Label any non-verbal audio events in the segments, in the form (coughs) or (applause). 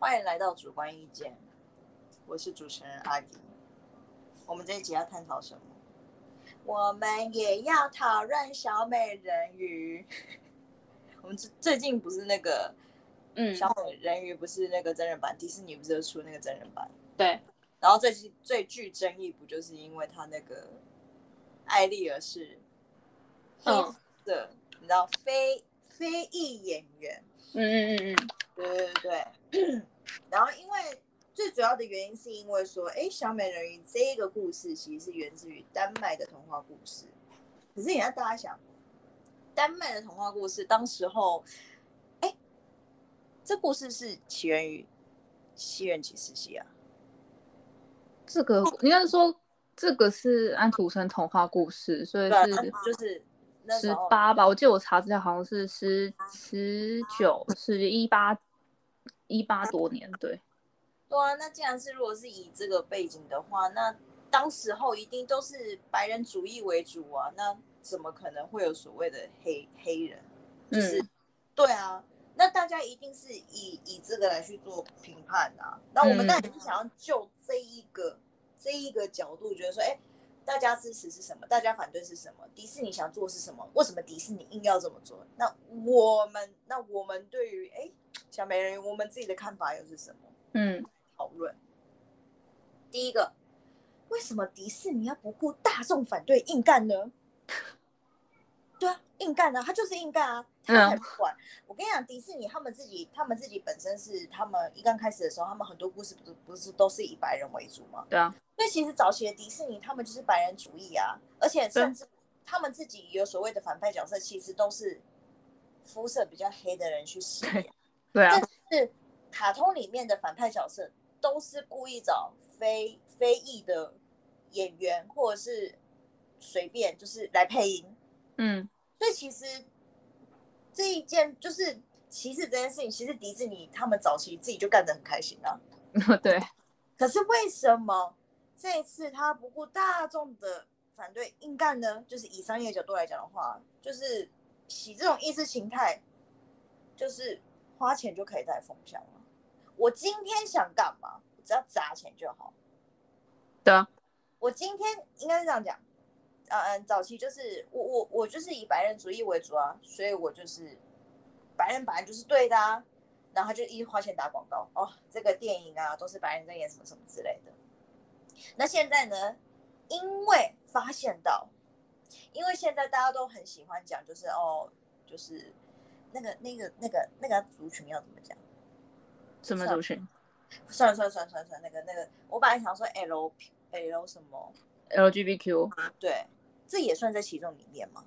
欢迎来到主观意见，我是主持人阿迪。我们这一集要探讨什么？我们也要讨论小美人鱼。(laughs) 我们最最近不是那个，嗯，小美人鱼不是那个真人版，迪士尼不是有出那个真人版？对，然后最近最具争议不就是因为他那个艾丽儿是黑嗯色，你知道非非裔演员？嗯嗯嗯嗯，对对对对，(clears throat) 然后因为最主要的原因是因为说，哎，小美人鱼这个故事其实是源自于丹麦的童话故事。可是你要大家想，丹麦的童话故事当时候，哎，这故事是起源于西元几世纪啊？这个应该是说这个是安徒生童话故事，所以是就是十八吧。我记得我查资料好像是十十九，是一八一八多年，对，对啊，那既然是如果是以这个背景的话，那当时候一定都是白人主义为主啊，那怎么可能会有所谓的黑黑人？就是、嗯对啊，那大家一定是以以这个来去做评判啊。那我们嗯当然是想要就这一个、这一个角度，觉得说，哎，大家支持是什么？大家反对是什么？迪士尼想做是什么？为什么迪士尼硬要这么做？那我们那我们对于哎小美人鱼，我们自己的看法又是什么？嗯，讨论。第一个，为什么迪士尼要不顾大众反对硬干呢？(laughs) 对啊，硬干啊，他就是硬干啊，他才不管。我跟你讲，迪士尼他们自己，他们自己本身是他们一刚开始的时候，他们很多故事不是不是都是以白人为主吗？对啊，所以其实早期的迪士尼他们就是白人主义啊，而且甚至他们自己有所谓的反派角色，其实都是肤色比较黑的人去饰演。对啊但，是卡通里面的反派角色都是故意找非非裔的演员，或者是随便就是来配音。嗯，所以其实这一件就是歧视这件事情，其实迪士尼他们早期自己就干得很开心啊。(laughs) 对，可是为什么这一次他不顾大众的反对硬干呢？就是以商业角度来讲的话，就是洗这种意识形态，就是花钱就可以带风向了。我今天想干嘛，只要砸钱就好。对啊，我今天应该是这样讲，嗯嗯，早期就是我我我就是以白人主义为主啊，所以我就是白人本来就是对的啊，然后他就一直花钱打广告哦，这个电影啊都是白人在演什么什么之类的。那现在呢，因为发现到，因为现在大家都很喜欢讲，就是哦，就是那个那个那个那个族群要怎么讲？什么族群算了算了算了算了算了，那个那个，我本来想说 L L 什么，？LGBTQ，对，这也算在其中里面吗？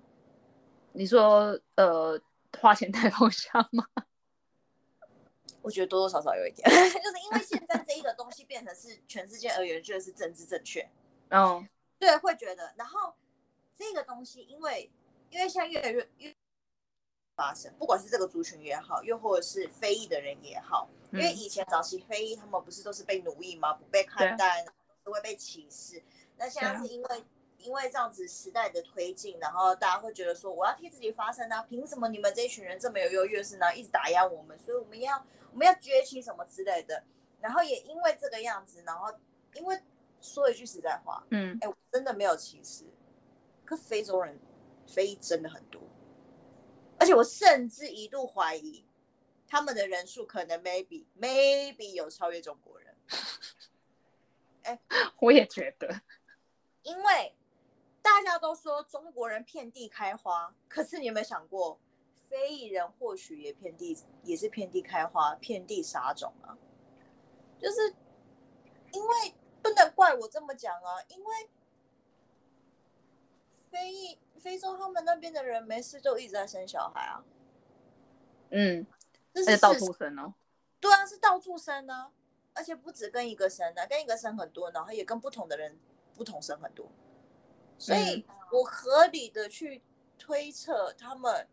你说呃花钱带风向吗？(laughs) 我觉得多多少少有一点，(laughs) 就是因为现在这一个东西变成是全世界而言觉得是政治正确，(laughs) 嗯，对，会觉得，然后这个东西因为因为现在越来越越发生，不管是这个族群也好，又或者是非裔的人也好，因为嗯以前早期非裔他们不是都是被奴役吗？不被看待，都会被歧视。那现在是因为因为这样子时代的推进，然后大家会觉得说，我要替自己发声啊！凭什么你们这一群人这么有优越性呢？一直打压我们，所以我们要我们要崛起什么之类的。然后也因为这个样子，然后因为说一句实在话，嗯，哎，我真的没有歧视，可非洲人非裔真的很多，而且我甚至一度怀疑他们的人数可能 maybe maybe 有超越中国人，哎 (laughs) 我也觉得，因为大家都说中国人遍地开花，可是你有没有想过，非裔人或许也遍地也是遍地开花，遍地撒种啊？就是因为不能怪我这么讲啊，因为非裔非洲他们那边的人没事就一直在生小孩啊，嗯，这是事实。处生哦，对啊，是到处生呢、而且不止跟一个生的、跟一个生很多，然后也跟不同的人不同生很多，所以我合理的去推测他们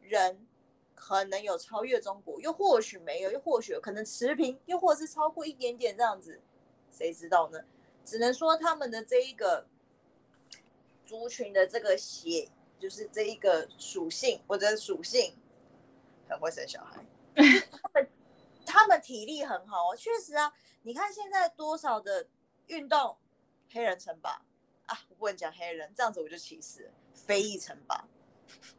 人可能有超越中国，又或许没有，又或许有可能持平，又或者是超过一点点这样子，谁知道呢？只能说他们的这一个族群的这个血，就是这一个属性，或者属性很会生小孩。(laughs) 他们他们体力很好哦，确实啊。你看现在多少的运动，黑人称霸啊，我不能讲黑人，这样子我就歧视非裔称霸，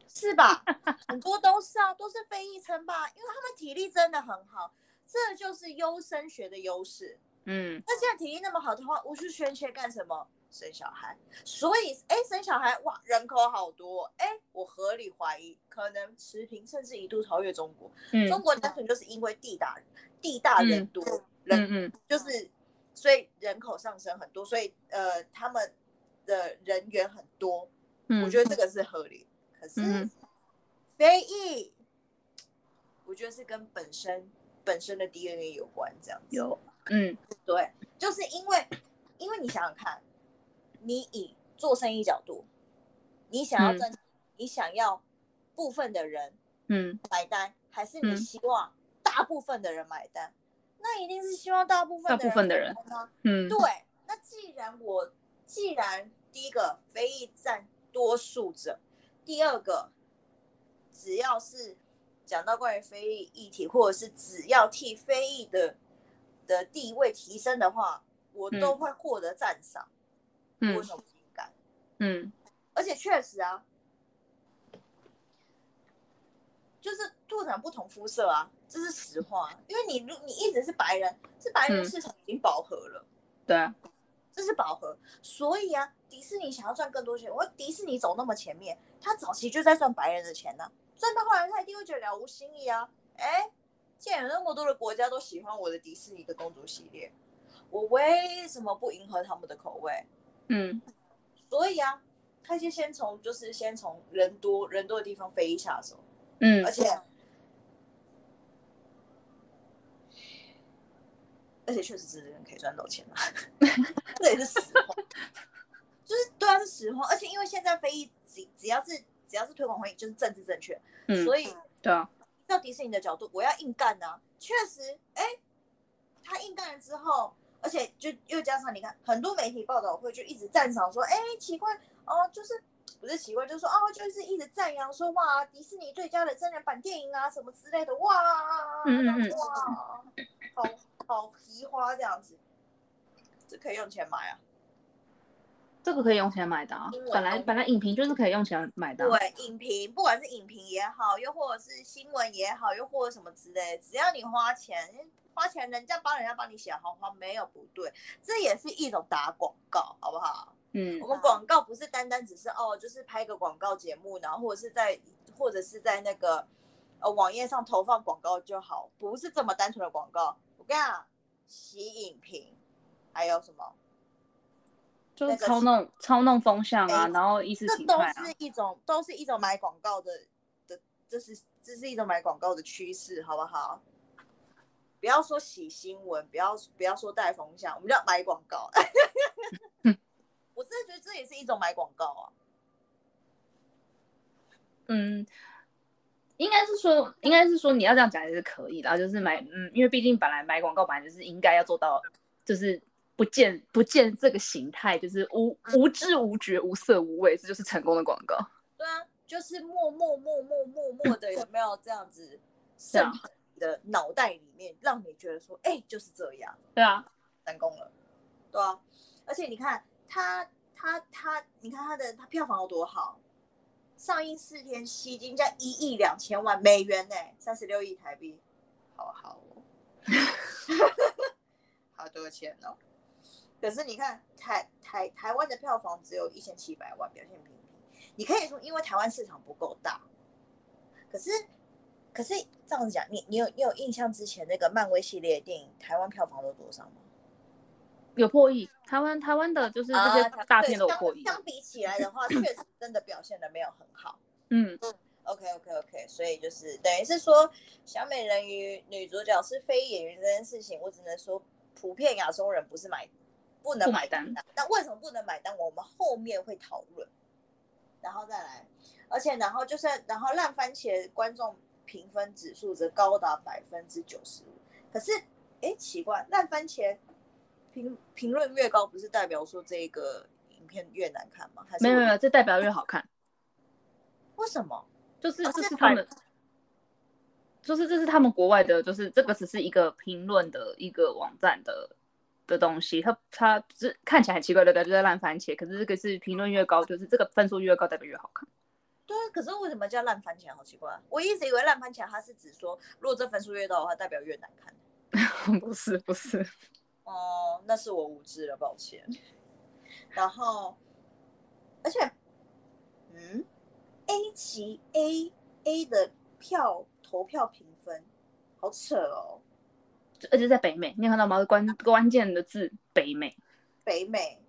是吧？很多都是啊，都是非裔称霸，因为他们体力真的很好，这就是优生学的优势。嗯，那既然体力那么好的话，我去宣切干什么？生小孩。所以，哎，生小孩哇，人口好多，哎，我合理怀疑可能持平，甚至一度超越中国。嗯中国单纯就是因为地大地大人多，人嗯嗯就是所以人口上升很多，所以呃他们的人员很多，嗯，我觉得这个是合理。可是嗯非裔，我觉得是跟本身本身的 DNA 有关，这样子。有，嗯对，就是因为因为你想想看，你以做生意角度，你想要嗯。赚，你想要部分的人嗯。买单，还是你嗯。希望大部分的人买单？那一定是希望大部分大部分的人对，那既然我既然第一个非议占多数者，第二个只要是讲到关于非议议题，或者是只要替非议的的地位提升的话，我都嗯。会获得赞赏。嗯为什么不应该？嗯而且确实啊，就是拓展不同肤色啊，这是实话。因为你如你一直是白人，是白人嗯市场已经饱和了。对啊，这是饱和，所以啊，迪士尼想要赚更多钱，我迪士尼走那么前面，他早期就在赚白人的钱呢、赚到后来他一定会觉得了无新意啊。哎，既然有那么多的国家都喜欢我的迪士尼的公主系列，我为什么不迎合他们的口味？嗯。所以啊，他就先从就是先从人多人多的地方飞下手，嗯。而且而且确实这人可以赚到钱啊，(laughs) 这也是实话，(laughs) 就是对啊是实话，而且因为现在非裔只只要是只要是推广会议就是政治正确，嗯，所以对啊，到迪士尼的角度，我要硬干啊，确实，哎，他硬干了之后。而且就又加上你看，很多媒体报道会就一直赞赏说，哎，奇怪哦，就是不是奇怪，就是说哦，就是一直赞扬说哇，迪士尼最佳的真人版电影啊什么之类的，哇，嗯嗯嗯哇，好好皮花这样子，这可以用钱买啊。这个可以用钱买的啊，本来本来影评就是可以用钱买的啊，对，影评不管是影评也好，又或者是新闻也好，又或者什么之类，只要你花钱，花钱人家帮人家帮你写好话，没有不对，这也是一种打广告，好不好？嗯我们广告不是单单只是哦，就是拍个广告节目，然后或者是在或者是在那个呃网页上投放广告就好，不是这么单纯的广告。我跟你讲，洗影评还有什么？就是操弄操弄风向啊，然后意识形态啊，是一种，都是一种买广告的的，这是这是一种买广告的趋势，好不好？不要说洗新闻，不要不要说带风向，我们叫买广告。(laughs) 我真的觉得这也是一种买广告啊。嗯，应该是说，应该是说你要这样讲也是可以的啊，就是买，嗯，因为毕竟本来买广告本来就是应该要做到，就是不见不见这个形态，就是无无知无觉无色无味，这就是成功的广告。对啊，就是默默默默默默的，有没有这样子对渗啊透你的脑袋里面，让你觉得说，哎、就是这样。对啊，成功了，对啊，而且你看他他他，你看他的他票房有多好，上映四天吸金价一亿两千万美元呢、三十六亿台币，好好哦，(laughs) 好多钱哦。可是你看台台台湾的票房只有一千七百万，表现平平。你可以说因为台湾市场不够大，可是可是这样子讲，你你有你有印象之前那个漫威系列的电影台湾票房都多少吗？有破亿，台湾台湾的就是这些啊大片都有破亿。相比起来的话，(laughs) 确实真的表现的没有很好。嗯 OK OK OK，所以就是等于是说，小美人鱼女主角是非演员这件事情，我只能说，普遍亚洲人不是买不能不买买单。那为什么不能买单？我们后面会讨论，然后再来，而且然后就是然后烂番茄观众评分指数则高达百分之九十五。可是哎，奇怪，烂番茄评评论越高，不是代表说这个影片越难看吗？还是没有没有，这代表越好看，为什么？就是这是他们，就是这是他们国外的，就是这个只是一个评论的一个网站的的东西，它它是看起来很奇怪，对不对？就在烂番茄，可是这个是评论越高，就是这个分数越高，代表越好看。对啊，可是为什么叫烂番茄？好奇怪！我一直以为烂番茄它是指说，如果这分数越高的话，代表越难看。(laughs) 不是不是，哦，那是我无知了，抱歉。然后，而且，嗯，A 级 A A 的票投票评分好扯哦，而且在北美，你有看到吗？关关键的字北美，北美，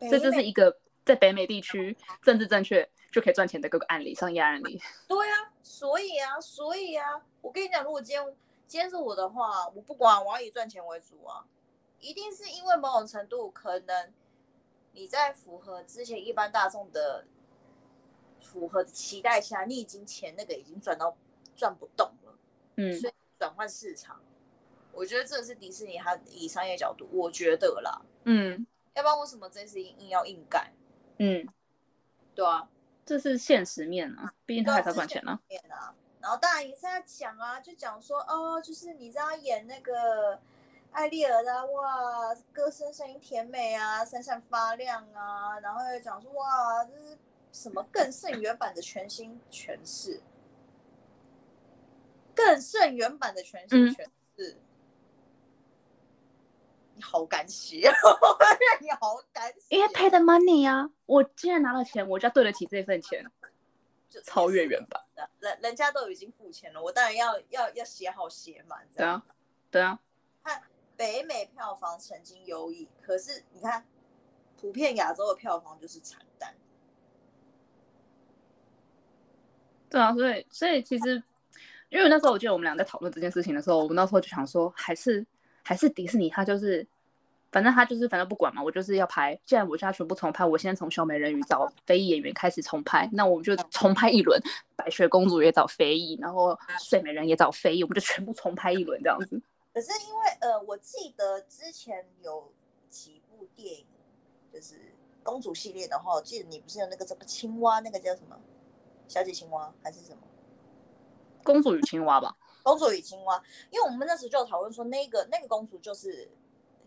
所以这是一个在北美地区政治正确就可以赚钱的各个案例，商业案例。(laughs) 对啊，所以啊，所以啊，我跟你讲，如果今天今天是我的话，我不管，我要以赚钱为主啊，一定是因为某种程度可能你在符合之前一般大众的符合的期待下，你已经钱那个已经赚到赚不动了，嗯，所以转换市场，我觉得这是迪士尼它以商业角度，我觉得啦，嗯要不然为什么这次硬硬要硬干？嗯，对啊，这是现实面啊，毕竟他还对啊是要赚钱啊。面啊。然后当然也是在讲啊，就讲说哦，就是你知道演那个艾丽儿的啊哇，歌声声音甜美啊，闪闪发亮啊，然后又讲说哇，这是什么更胜原版的全新诠释，更胜原版的全新嗯诠释。你好敢写，(laughs) 你好敢写，因为 pay the money 啊，我既然拿了钱，我就要对得起这份钱，就超越原版。的，人人家都已经付钱了，我当然要要要写好写满。对啊，对啊，看北美票房曾经优异，可是你看，普遍亚洲的票房就是惨淡。对啊，所以所以其实，因为那时候我记得我们俩在讨论这件事情的时候，我们那时候就想说，还是还是迪士尼，他就是，反正他就是反正不管嘛，我就是要拍，既然我现在全部重拍，我现在从小美人鱼找非裔演员开始重拍，那我们就重拍一轮，白雪公主也找非裔，然后睡美人也找非裔，我们就全部重拍一轮这样子。可是因为呃，我记得之前有几部电影，就是公主系列的话，我记得你不是有那个什么青蛙，那个叫什么小姐青蛙还是什么？公主与青蛙吧，公主与青蛙，因为我们那时就有讨论说，那个那个公主就是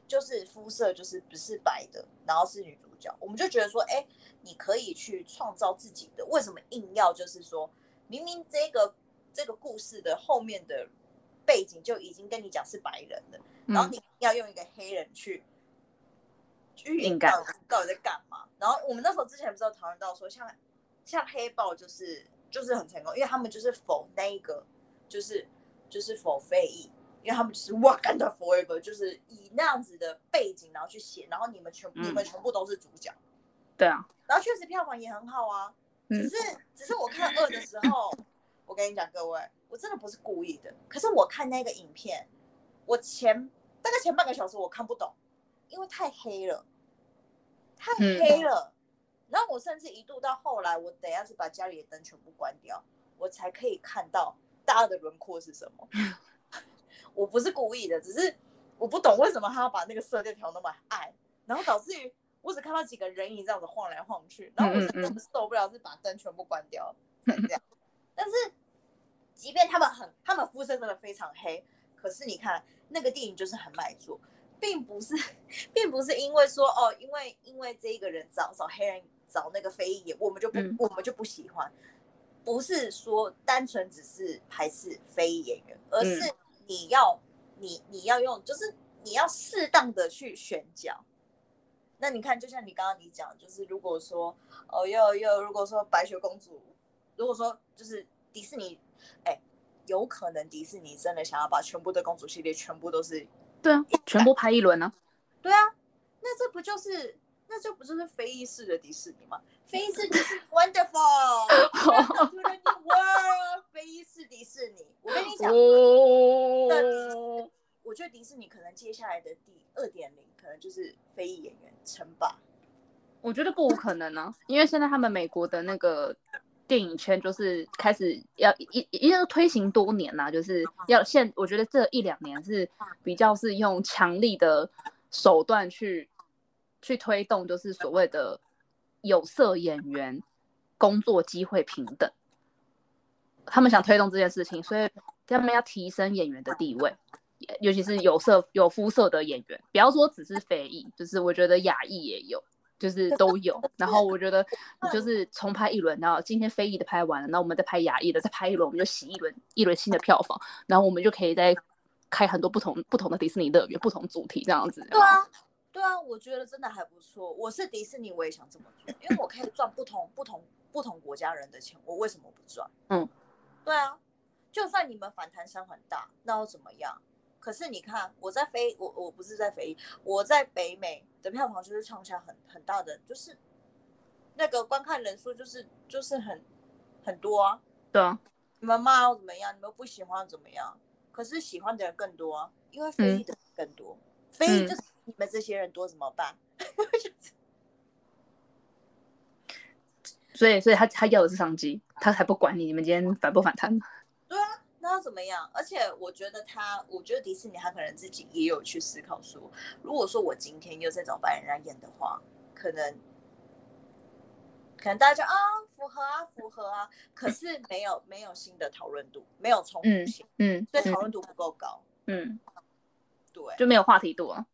就是肤色就是不是白的，然后是女主角，我们就觉得说，哎，你可以去创造自己的，为什么硬要就是说，明明这个这个故事的后面的背景就已经跟你讲是白人了，然后嗯你要用一个黑人去去硬干。到底到底在干嘛？然后我们那时候之前不是有讨论到说，像像黑豹就是就是很成功，因为他们就是否那一个就是就是否非议，因为他们就是 Wakanda Forever，就是以那样子的背景然后去写，然后你们全、嗯你们全部都是主角，对啊，然后确实票房也很好啊，嗯。只是只是我看二的时候，我跟你讲各位，我真的不是故意的，可是我看那个影片，我前大概前半个小时我看不懂，因为太黑了，太嗯。黑了。然后我甚至一度到后来，我等一下是把家里的灯全部关掉，我才可以看到大家的轮廓是什么。(laughs) 我不是故意的，只是我不懂为什么他要把那个色调调那么暗，然后导致于我只看到几个人影这样子晃来晃去，然后我是真的受不了，是把灯全部关掉才这样。(laughs) 但是，即便他们很，他们肤色真的非常黑，可是你看那个电影就是很卖座，并不是，(laughs) 并不是因为说哦，因为因为这一个人找找黑人找那个非裔演，我们就不、嗯。我们就不喜欢，不是说单纯只是排斥非裔演员，而是你要、你你要用，就是你要适当的去选角。那你看，就像你刚刚你讲，就是如果说哦，又又如果说白雪公主，如果说就是迪士尼，哎，有可能迪士尼真的想要把全部的公主系列全部都是，对啊，全部拍一轮呢、对啊，那这不就是那就不就是非裔式的迪士尼吗？非裔式迪士尼 (laughs) wonderful，welcome (laughs) to the new world，非裔式迪士尼。我跟你讲，哦，我觉得迪士尼可能接下来的第二点零，可能就是非裔演员称霸。我觉得不无可能呢、因为现在他们美国的那个电影圈就是开始要一一直推行多年啦、就是要现我觉得这一两年是比较是用强力的手段去去推动，就是所谓的有色演员工作机会平等。他们想推动这件事情，所以他们要提升演员的地位，尤其是有色有肤色的演员，不要说只是非裔，就是我觉得亚裔也有。就是都有，然后我觉得你就是重拍一轮，然后今天非裔的拍完了，那我们再拍亚裔的，再拍一轮，我们就洗一轮一轮新的票房，然后我们就可以再开很多不同不同的迪士尼乐园，不同主题这样子。对啊，对啊，我觉得真的还不错。我是迪士尼，我也想这么做，因为我可以赚不同不同不同国家人的钱，我为什么不赚？嗯，对啊，就算你们反弹声很大，那又怎么样？可是你看，我在非我我不是在非我在北美的票房就是创下很很大的，就是那个观看人数就是就是很很多啊。对啊，你们骂又怎么样？你们不喜欢怎么样？可是喜欢的人更多啊，因为非裔的更多，非裔就是你们这些人多怎么办？所以所以他他要的是商机，他才不管你你们今天反不反弹。对啊那要怎么样？而且我觉得他，我觉得迪士尼他可能自己也有去思考说，如果说我今天又在找白人来演的话，可能可能大家就啊符合啊符合啊，可是没有没有新的讨论度，没有冲突性，嗯，所以讨论度不够高，嗯，对，就没有话题度啊。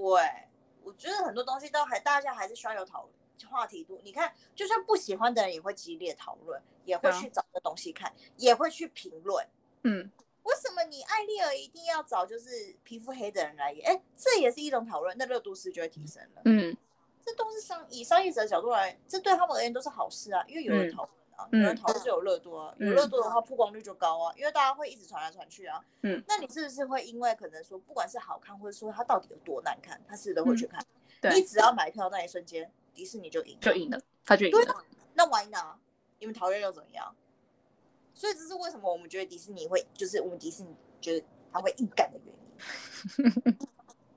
对，我觉得很多东西都还大家还是需要有讨论。话题度，你看，就算不喜欢的人也会激烈讨论，也会去找个东西看，也会去评论。嗯，为什么你艾丽尔一定要找就是皮肤黑的人来演？哎，这也是一种讨论，那热度是就会提升了。嗯，这都是商以商业者的角度来，这对他们而言都是好事啊，因为有人讨论啊，有人讨论就有热度啊，有热度的话曝光率就高啊，因为大家会一直传来传去啊。嗯，那你是不是会因为可能说不管是好看，或者说它到底有多难看，他是都会去看？你只要买票那一瞬间，迪士尼就赢，就赢了，他就赢了。那 Why not？你们讨厌又怎么样？所以这是为什么我们觉得迪士尼会，就是我们迪士尼觉得他会硬干的原因。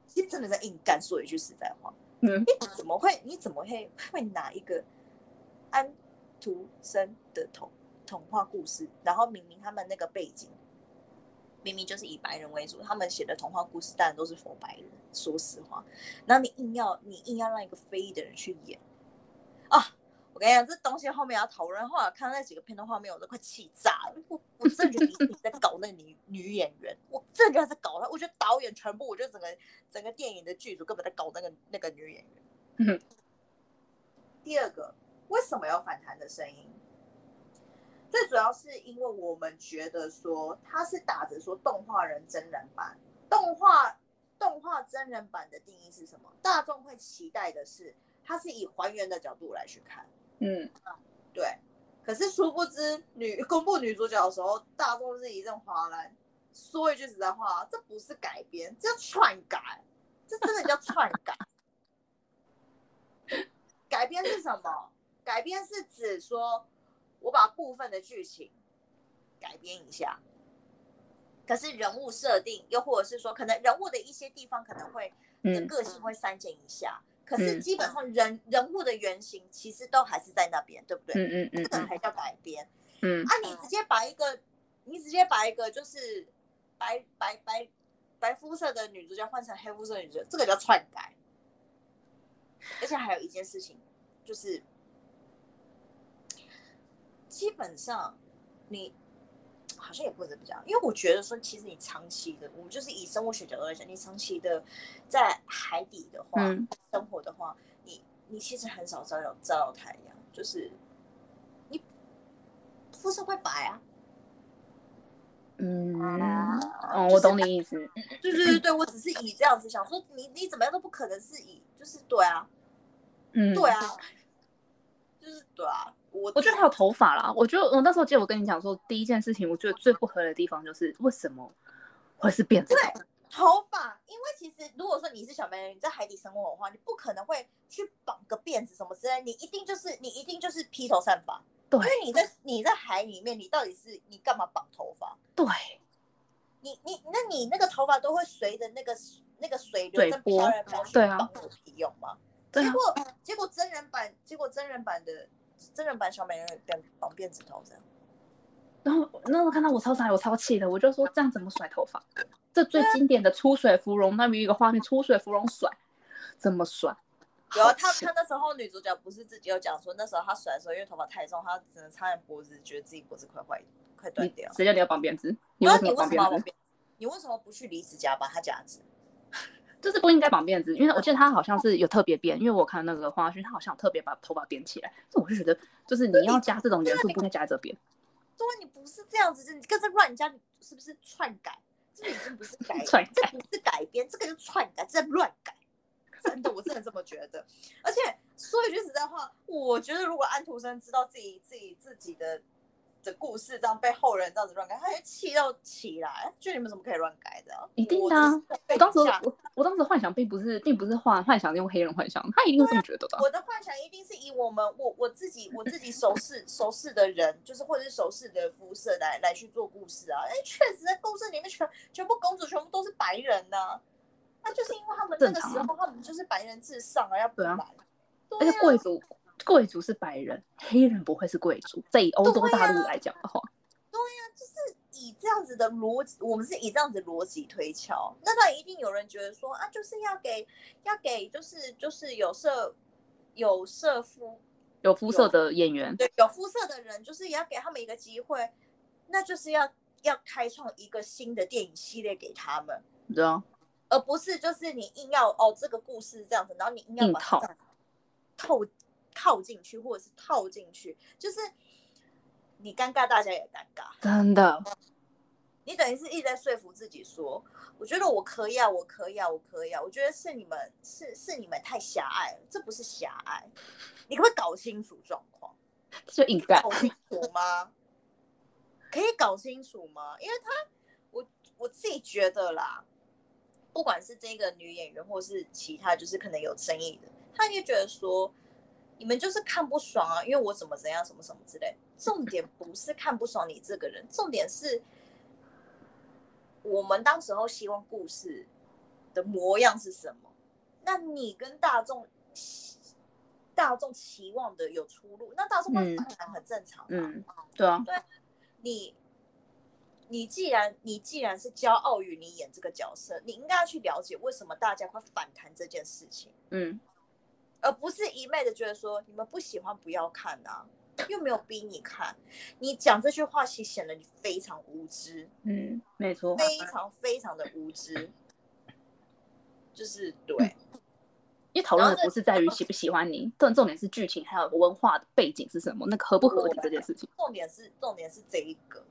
其实真的在硬干。说一句实在话，嗯，你怎么会？你怎么会会拿一个安徒生的童童话故事，然后明明他们那个背景明明就是以白人为主，他们写的童话故事当然都是佛白人。说实话，然后你硬要你硬要让一个非裔的人去演啊！我跟你讲，这东西后面要讨论。后来看到那几个片段画面，我都快气炸了。我我真的觉得你在搞那女女演员，我真的觉得在搞她。我觉得导演全部，我觉得整个整个电影的剧组根本在搞那个那个女演员。第二个，为什么要反弹的声音？最主要是因为我们觉得说，它是打着说动画人真人版动画动画真人版的定义是什么？大众会期待的是，它是以还原的角度来去看。嗯，对。可是殊不知，女公布女主角的时候，大众是一阵哗然。说一句实在话，这不是改编，这叫篡改，这真的叫篡改。(laughs) 改编是什么？改编是指说，我把部分的剧情改编一下，可是人物设定，又或者是说，可能人物的一些地方可能会的个性会删减一下。可是基本上人人物的原型其实都还是在那边，对不对？嗯嗯嗯，这个才叫改编。嗯，啊，你直接把一个，你直接把一个就是白白白白肤色的女主角换成黑肤色女主角，这个叫篡改。而且还有一件事情，就是基本上你。好像也不能这么讲，因为我觉得说，其实你长期的，我们就是以生物学角度来讲，你长期的在海底的话，生活的话，你你其实很少照到照到太阳，就是你肤色会白啊。嗯，哦，我懂你意思。(laughs) 对对对对，我只是以这样子想说，你你怎么样都不可能是以，就是对啊，嗯，对啊，就是对啊。我我觉得还有头发啦，我觉得我那时候记得我跟你讲说，第一件事情，我觉得最不合的地方就是为什么会是辫子？对，头发，因为其实如果说你是小美人，你在海底生活的话，你不可能会去绑个辫子什么之类，你一定就是你一定就是披头散发。对，因为你在你在海里面，你到底是你干嘛绑头发？对，你你那你那个头发都会随着那个那个水流在飘来飘去绑个屁用吗？结果结果真人版结果真人版的。真人版小美人鱼变绑辫子头这样，然后那时候看到我超傻，我超气的，我就说这样怎么甩头发？这最经典的出水芙蓉，那边一个画面，出水芙蓉甩怎么甩？有啊，他他那时候女主角不是自己有讲说，那时候她甩的时候，因为头发太重，她只能插点脖子，觉得自己脖子快坏，快断掉。谁叫你要绑辫子？你为为什么绑辫子？你为什么不去离子夹把它夹直？就是不应该绑辫子，因为我记得他好像是有特别编，因为我看那个花絮，他好像有特别把头发编起来，所以我就觉得，就是你要加这种元素，不应该加在这边。对啊，你不是这样子，你跟着乱加，你是不是篡改？这个已经不是改，篡改这不是改编，这个就篡改，这在乱改。真的，我真的这么觉得。而且说一句实在话，我觉得如果安徒生知道自己自己自己的的故事这样被后人这样子乱改，他就气到起来，就你们怎么可以乱改的？一定的啊我当时我我当时幻想并不是并不是幻幻想用黑人幻想，他一定是这么觉得的啊。我的幻想一定是以我们我我自己我自己熟识熟识的人，就是或者是熟识的肤色来来去做故事啊。哎，确实在故事里面全全部公主全部都是白人呢、那就是因为他们那个时候他们就是白人至上啊，要不然，而且贵族贵族是白人，黑人不会是贵族。在以欧洲对啊大陆来讲的话，对呀就是以这样子的逻辑，我们是以这样子逻辑推敲，那当然一定有人觉得说啊，就是要给要给就是就是有色有色肤有肤色的演员，对有肤色的人，就是也要给他们一个机会，那就是要要开创一个新的电影系列给他们，你知道？而不是就是你硬要哦这个故事这样子，然后你硬要硬套把它透套进去，或者是套进去，就是你尴尬，大家也尴尬。真的，你等于是一直在说服自己说，我觉得我可以啊，我可以啊，我可以啊。我觉得是你们是是你们太狭隘了，这不是狭隘，你可不可以搞清楚状况？就硬干搞。清楚吗？可以搞清楚吗？因为他，我我自己觉得啦，不管是这个女演员，或是其他就是可能有争议的，他就觉得说，你们就是看不爽啊，因为我怎么怎样，什么什么之类。重点不是看不爽你这个人，重点是我们当时候希望故事的模样是什么？那你跟大众大众期望的有出入，那大众会嗯反弹很正常嘛。嗯，对啊，对你你既然你既然是骄傲于你演这个角色，你应该要去了解为什么大家会反弹这件事情，嗯，而不是一昧的觉得说你们不喜欢不要看啊，又没有逼你看。你讲这句话其实显得你非常无知，嗯，没错。非常非常的无知。就是对，因为讨论的不是在于喜不喜欢你，重重点是剧情还有文化的背景是什么，那个合不合理这件事情。重点是重点是这一个。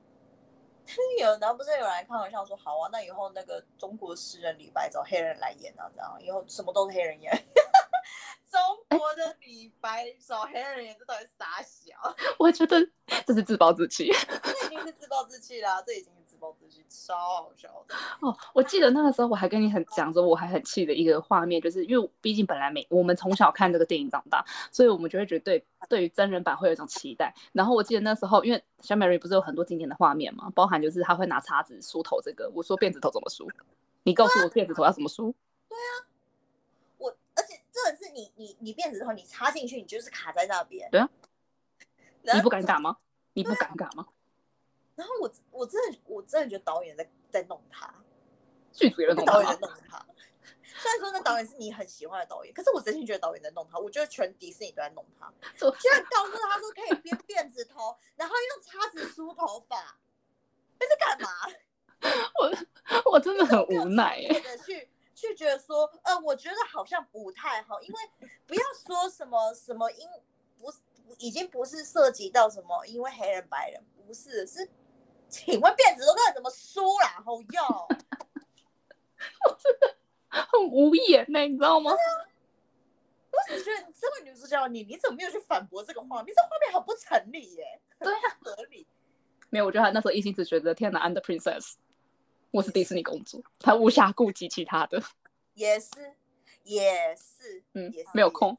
(laughs) 有，然后不是有人来开玩笑说，好啊，那以后那个中国诗人李白找黑人来演啊，这样以后什么都是黑人演。中国的李白找黑人演，这到底是傻小？(laughs) 我觉得这是自暴自弃。这已经是自暴自弃啦，(laughs) 这已经是自暴自弃，超好笑的。哦，我记得那个时候我还跟你很讲说，我还很气的一个画面，就是因为毕竟本来每我们从小看这个电影长大，所以我们就会觉得对对于真人版会有一种期待。然后我记得那时候，因为小美人鱼不是有很多经典的画面嘛，包含就是她会拿叉子梳头这个，我说辫子头怎么梳？你告诉我辫子头要怎么梳？我而且这个是你你你辫子头，你插进去，你就是卡在那边。对啊。你不尴尬吗？你不尴尬吗？然后我我真的我真的觉得导演在在弄他，剧组也在弄导演在他，弄他。虽然说那导演是你很喜欢的导演，可是我真心觉得导演在弄他。我觉得全迪士尼都在弄他，就居然告诉他说可以编辫子头，(laughs) 然后用叉子梳头发，这是干嘛？我我真的很无奈哎、去觉得说，呃，我觉得好像不太好，因为 (laughs) 不要说什么什么因不是已经不是涉及到什么因为黑人白人，不是是，请问辫子都到底怎么梳啦？好用。(laughs) 很无言呢、你知道吗？我只觉得你身为女主角，你你怎么没有去反驳这个画面？这画面很不成立耶，对啊，合理。没有，我觉得他那时候一心只觉得天哪，I'm the princess，我是迪士尼公主，他无暇顾及其他的，也是，也是，嗯也是，没有空。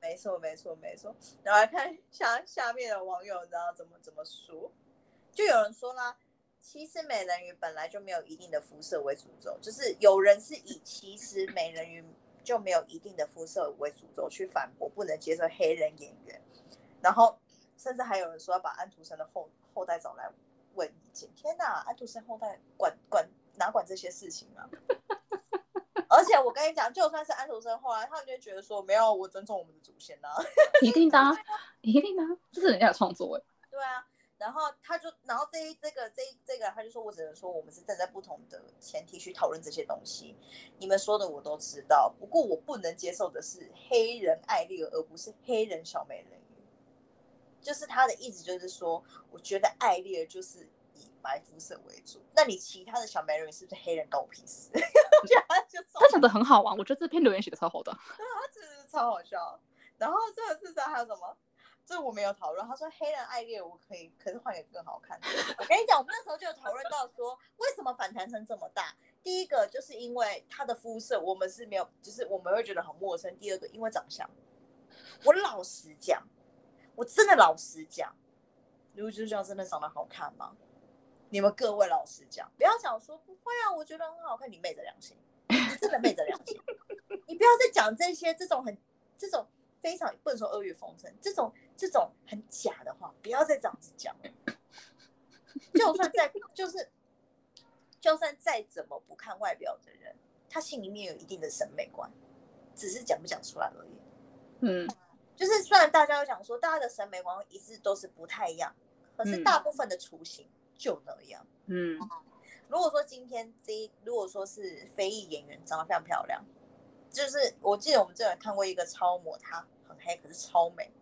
没错，没错，没错。然后来看下下面的网友，你知道怎么怎么说？就有人说啦，其实美人鱼本来就没有一定的肤色为主轴，就是有人是以其实美人鱼就没有一定的肤色为主轴去反驳不能接受黑人演员，然后甚至还有人说要把安徒生的后后代找来问意见。天哪，安徒生后代管管哪管这些事情啊？而 (laughs) 而且我跟你讲，就算是安徒生，后来他们就觉得说，没有，我尊重我们的祖先呐、(laughs) 一定的啊，一定的啊，这是人家的创作哎。对啊，然后他就，然后这一这个这一这个，他就说我只能说我们是站在不同的前提去讨论这些东西。你们说的我都知道，不过我不能接受的是黑人艾丽尔，而不是黑人小美人鱼。就是他的意思就是说，我觉得艾丽儿就是以白肤色为主，那你其他的小美人鱼是不是黑人关我屁事？(laughs) 我觉得他就他讲的很好玩，我觉得这篇留言写的超好的。(laughs) 他真的是超好笑。然后这个事上还有什么？这我没有讨论。他说黑人爱恋我可以，可是换一个更好看的。我跟你讲，我们那时候就有讨论到说，为什么反弹声这么大？第一个就是因为他的肤色，我们是没有，就是我们会觉得很陌生。第二个，因为长相。我老实讲，我真的老实讲，女主角真的长得好看吗？你们各位老实讲，不要讲说不会啊，我觉得很好看，你昧着良心，你真的昧着良心，(laughs) 你不要再讲这些这种很这种非常不能说阿谀奉承，这种这种很假的话，不要再这样子讲。就算再就是，就算再怎么不看外表的人，他心里面有一定的审美观，只是讲不讲出来而已。嗯，就是虽然大家都讲说大家的审美观一致都是不太一样，可是嗯大部分的雏形就那样。嗯如果说今天这一，如果说是非裔演员长得非常漂亮，就是我记得我们之前看过一个超模，她很黑，可是超美。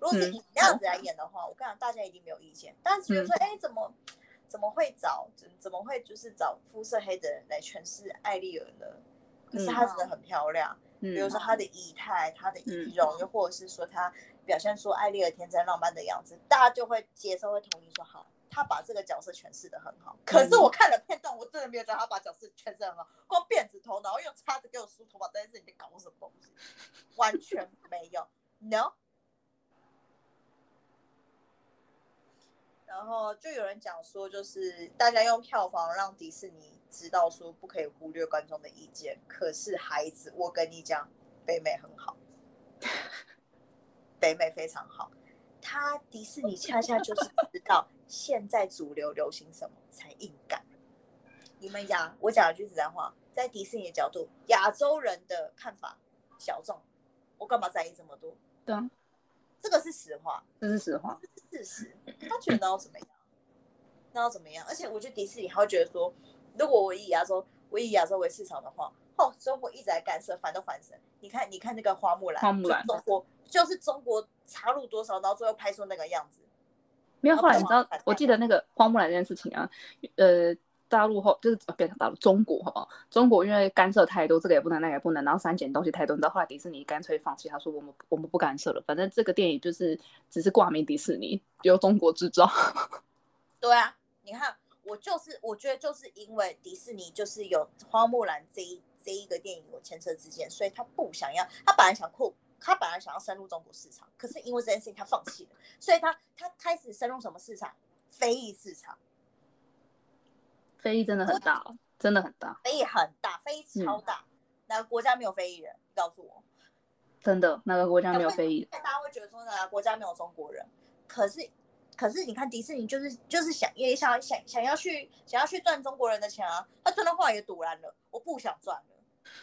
如果是嗯以那样子来演的话，我跟你讲，大家一定没有意见。但是觉得说，哎、怎么怎么会找怎怎么会就是找肤色黑的人来诠释艾丽儿呢？可是她真的很漂亮，比如嗯说他的仪态、他的仪容，又或者是说他表现出爱丽儿天真浪漫的样子，大家就会接受，会同意说好。他把这个角色诠释的很好，可是我看了片段，我真的没有觉得他把角色诠释得很好。光辫子头，然后用叉子给我梳头发这件事，你在搞什么东西？完全 (laughs) 没有，no。然后就有人讲说，就是大家用票房让迪士尼知道说不可以忽略观众的意见。可是孩子，我跟你讲，北美很好，(laughs) 北美非常好。他迪士尼恰恰就是知道现在主流流行什么才硬干。你们亚，我讲一句实在话，在迪士尼的角度，亚洲人的看法小众，我干嘛在意这么多？对啊，这个是实话。这是实话。这是事实，他觉得那要怎么样？那要怎么样？而且我觉得迪士尼还会觉得说，如果我以亚洲，我以亚洲为市场的话，哦，中国一直在干涉，反都反神。你看，你看那个花木兰，花木兰就中国就是中国插入多少，然后最后拍出那个样子。没有，后来你知道，我记得那个花木兰这件事情啊，呃，大陆后就是呃不要讲大陆，中国好不好？中国因为干涉太多，这个也不能，那个也不能，然后删减东西太多，你知道后来迪士尼干脆放弃，他说我们我们不干涉了，反正这个电影就是只是挂名迪士尼，由中国制造。(laughs) 对啊，你看，我就是我觉得就是因为迪士尼就是有花木兰这一这一个电影有前车之鉴，所以他不想要，他本来想扩，他本来想要深入中国市场，可是因为这件事情他放弃了，所以他他开始深入什么市场？非裔市场，非议真的很大哦，真的很大，非裔很大，非裔超大，哪个国家没有非裔人？你告诉我。真的哪个国家没有非议？大家会觉得说哪个国家没有中国人？可是，可是你看迪士尼就是就是想也想想想要去想要去赚中国人的钱啊，他赚的话也堵烂了，我不想赚了。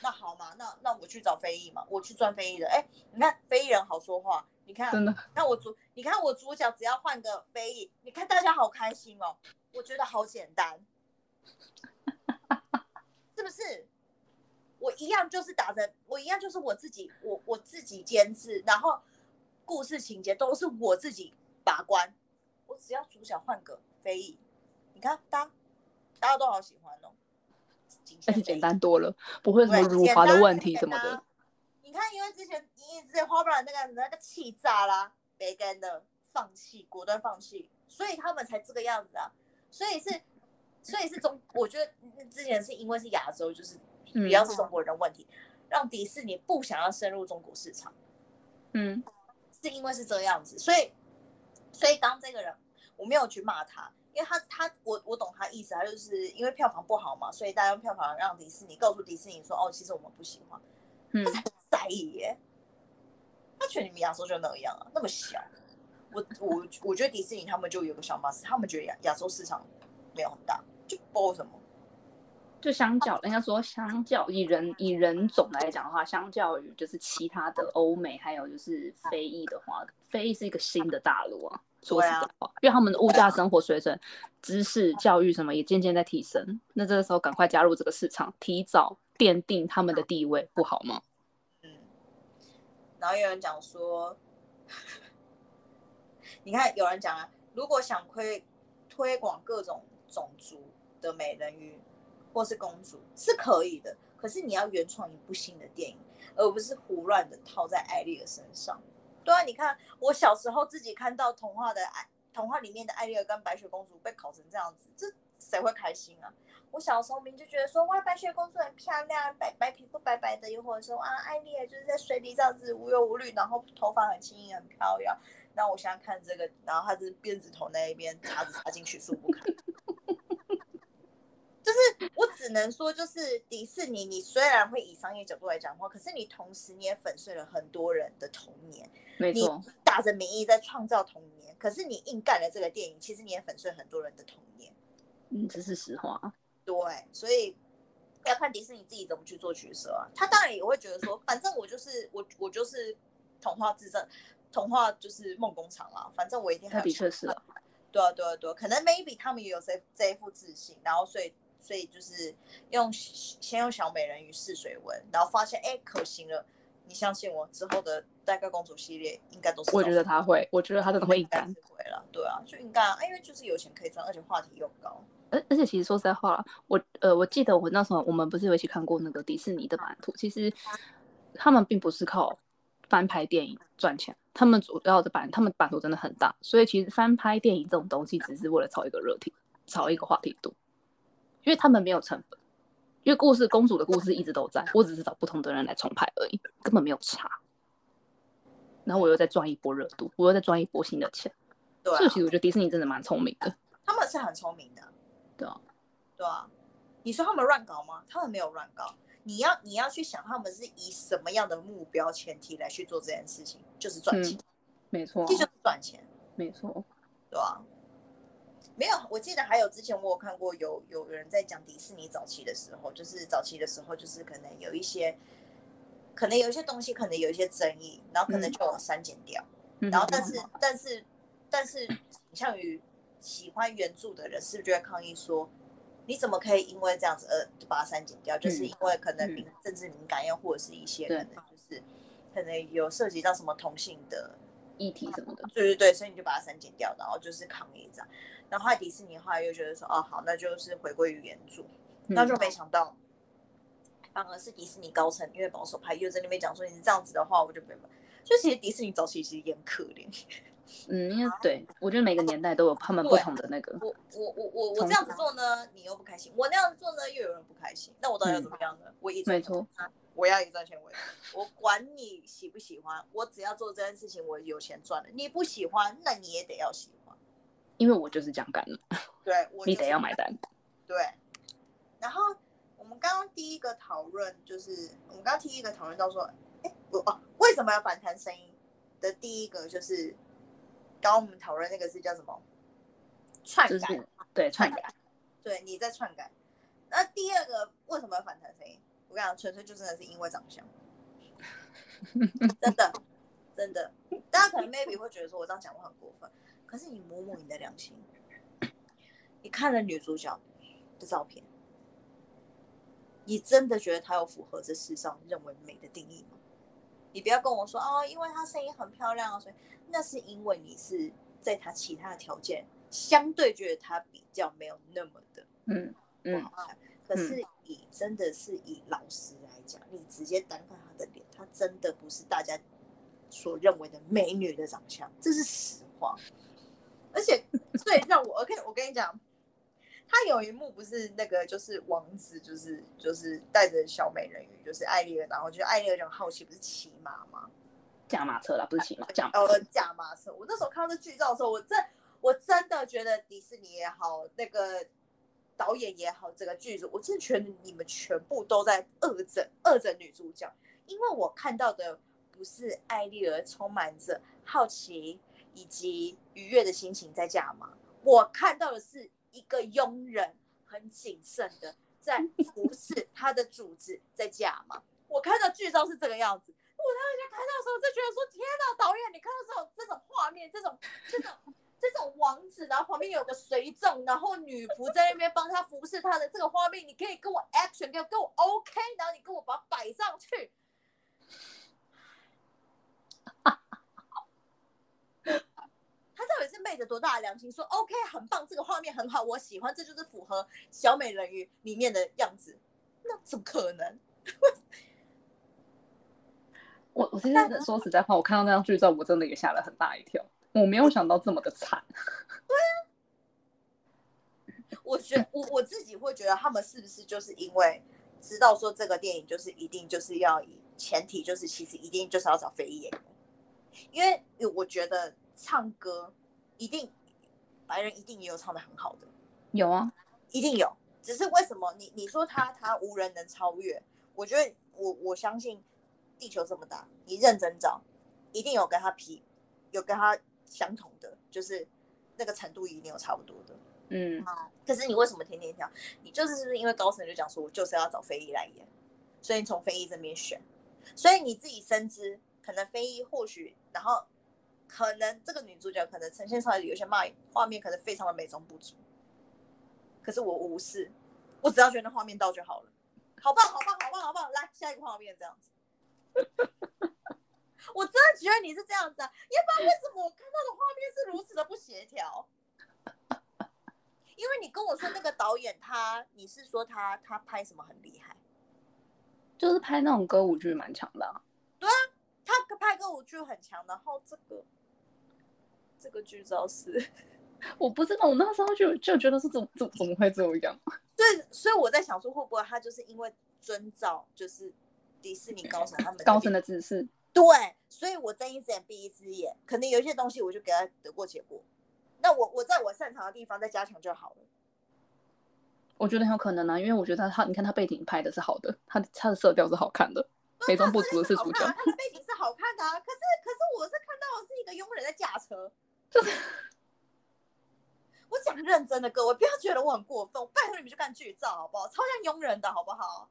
那好嘛，那那我去找非裔嘛，我去赚非裔的。哎，你看非裔人好说话，你看真的，那我主，你看我主角只要换个非裔，你看大家好开心哦，我觉得好简单，是不是？我一样就是打着，我一样就是我自己，我我自己监制，然后故事情节都是我自己把关，我只要主角换个非裔，你看大家大家都好喜欢哦，而且简单多了，不会什么对辱华的问题什么的。你看，因为之前你之前花不了那个那个气炸啦，别跟的放弃，果断放弃，所以他们才这个样子啊。所以是，所以是中，我觉得之前是因为是亚洲，就是嗯比较是中国人的问题，让迪士尼不想要深入中国市场，嗯是因为是这样子，所以所以当这个人我没有去骂他，因为他他我我懂他意思，他就是因为票房不好嘛，所以大家用票房让迪士尼告诉迪士尼说，哦，其实我们不喜欢。嗯他才不在意耶。他觉得你们亚洲就那样啊，那么小。我我我觉得迪士尼他们就有个想法是，他们觉得亚亚洲市场没有很大，就不知道为什么。就相较应该说相较以人以人种来讲的话，相较于就是其他的欧美还有就是非裔的话，非裔是一个新的大陆啊。说实在话，因为他们的物价、生活水准、知识、教育什么也渐渐在提升，那这个时候赶快加入这个市场，提早奠定他们的地位，不好吗？嗯。然后有人讲说，(laughs) 你看有人讲啊，如果想推推广各种种族的美人鱼。或是公主是可以的，可是你要原创一部新的电影，而不是胡乱的套在艾丽尔身上。对啊，你看我小时候自己看到童话的爱，童话里面的艾丽尔跟白雪公主被烤成这样子，这谁会开心啊？我小时候明明就觉得说哇，白雪公主很漂亮，白白皮肤白白的，又或者说啊，艾丽尔就是在水里这样子无忧无虑，然后头发很轻盈很漂亮。那我现在看这个，然后她是辫子头那一边插子插进去，舒不堪。只能说，就是迪士尼，你虽然会以商业角度来讲话，可是你同时你也粉碎了很多人的童年。没错，打着名义在创造童年，可是你硬干了这个电影，其实你也粉碎很多人的童年。嗯，这是实话。对，所以要看迪士尼自己怎么去做取舍啊。他当然也会觉得说，反正我就是我，我就是童话制造，童话就是梦工厂啊，反正我一定。他的确是。对啊，对啊，对啊，可能 maybe 他们也有这这一副自信，然后所以。所以就是用先用小美人鱼试水温，然后发现哎可行了，你相信我，之后的戴盖公主系列应该都是。我觉得他会，我觉得他真的会硬干。会了，对啊，就应该啊，因为就是有钱可以赚，而且话题又高。而而且其实说实在话，我呃我记得我那时候我们不是有一起看过那个迪士尼的版图，其实他们并不是靠翻拍电影赚钱，他们主要的版他们版图真的很大，所以其实翻拍电影这种东西只是为了炒一个热题，炒一个话题度。因为他们没有成本，因为故事公主的故事一直都在，我只是找不同的人来重拍而已，根本没有差。然后我又在赚一波热度，我又在赚一波新的钱。对，所以其实我觉得迪士尼真的蛮聪明的。他们是很聪明的。对啊，对啊。你说他们乱搞吗？他们没有乱搞。你要你要去想，他们是以什么样的目标前提来去做这件事情，就是赚钱。没错，这就是赚钱。没错，对啊。没有，我记得还有之前我有看过有有人在讲迪士尼早期的时候，就是早期的时候，就是可能有一些，可能有一些东西可能有一些争议，然后可能就删减掉，然后但是但是但是倾向于喜欢原著的人是不是就会抗议说，你怎么可以因为这样子而把它删减掉？就是因为可能敏政治敏感，又或者是一些可能就是可能有涉及到什么同性的议题什么的，对对对，所以你就把它删减掉，然后就是抗议这样。然后后来迪士尼后来又觉得说，哦好，那就是回归于原著，那就没想到，反而是迪士尼高层因为保守派又在那边讲说，你是这样子的话，我就没办就其实迪士尼早期其实也很可怜。嗯，因为对我觉得每个年代都有他们不同的那个。我我我我我这样子做呢，你又不开心；我那样子做呢，又有人不开心。那我到底要怎么样呢？我一没错，我要以赚钱为我管你喜不喜欢，我只要做这件事情，我有钱赚了。你不喜欢，那你也得要喜欢。因为我就是这样干的，(laughs) 对，我你得要买单。对，然后我们刚刚第一个讨论就是，我们刚刚第一个讨论到说，哎，我哦，为什么要反弹声音的第一个就是，刚刚我们讨论那个是叫什么？篡改，对，篡改，对，你在篡改。那第二个为什么要反弹声音？我跟你讲，纯粹就真的是因为长相，(laughs) 真的，真的，大家可能 maybe 会觉得说我这样讲话很过分。可是你摸摸你的良心，你看了女主角的照片，你真的觉得她有符合这世上认为美的定义吗？你不要跟我说哦，因为她声音很漂亮啊，所以那是因为你是在她其他的条件相对觉得她比较没有那么的嗯不好看。可是以真的是以老实来讲，你直接单看她的脸，她真的不是大家所认为的美女的长相，这是实话。而且最让我，OK，我跟你讲，他有一幕不是那个，就是王子，就是就是带着小美人鱼，就是艾丽尔，然后就艾丽尔就很好奇，不是骑马吗？驾马车啦，不是骑马，驾呃驾马车。我那时候看到这剧照的时候，我真我真的觉得迪士尼也好，那个导演也好，整个剧组，我真的觉得你们全部都在恶整恶整女主角，因为我看到的不是艾丽尔充满着好奇。以及愉悦的心情在驾马，我看到的是一个佣人，很谨慎的在服侍他的主子在嫁嘛。(laughs) 我看到剧照是这个样子，我当时看到的时候就觉得说：天哪，导演，你看到这种这种画面，这种这种这种王子，然后旁边有个随从，然后女仆在那边帮他服侍他的这个画面，你可以跟我 action，给我跟我 OK，然后你跟我把它摆上去。他到底是昧着多大的良心说 OK 很棒，这个画面很好，我喜欢，这就是符合小美人鱼里面的样子？那怎么可能？(laughs) 我我现在说实在话，我看到那张剧照，我真的也吓了很大一跳。我没有想到这么的惨。(laughs) 对啊，我觉我我自己会觉得他们是不是就是因为知道说这个电影就是一定就是要以前提就是其实一定就是要找非裔演员，因为我觉得唱歌一定白人一定也有唱的很好的，有啊，一定有。只是为什么你你说他他无人能超越？我觉得我我相信。地球这么大，你认真找，一定有跟他匹，有跟他相同的，就是那个程度一定有差不多的。嗯，可是你为什么天天跳？你就是是不是因为高层就讲说，我就是要找非裔来演，所以你从非裔这边选，所以你自己深知，可能非裔或许，然后可能这个女主角可能呈现出来有些卖画面，可能非常的美中不足。可是我无视，我只要觉得画面到就好了，好棒，好棒，好棒，好棒！来下一个画面，这样子。(laughs) 我真的觉得你是这样子啊，要不然为什么我看到的画面是如此的不协调？因为你跟我说那个导演他，你是说他他拍什么很厉害？就是拍那种歌舞剧蛮强的。对啊，他拍歌舞剧很强，然后这个这个剧照是，(laughs) 我不知道，我那时候就就觉得是怎怎怎么会这样？(laughs) 对，所以我在想说，会不会他就是因为遵照就是。迪士尼高层他们高层的指示，对，所以我睁一只眼闭一只眼，可能有一些东西我就给他得过且过。那我我在我擅长的地方再加强就好了。我觉得很有可能啊，因为我觉得他他你看他背景拍的是好的，他他的色调是好看的，美中不足的是主角。他的背景是好看的，啊，可是可是我是看到的是一个佣人在驾车，就是我讲认真的各位，不要觉得我很过分，我拜托你们去看剧照好不好？超像佣人的好不好？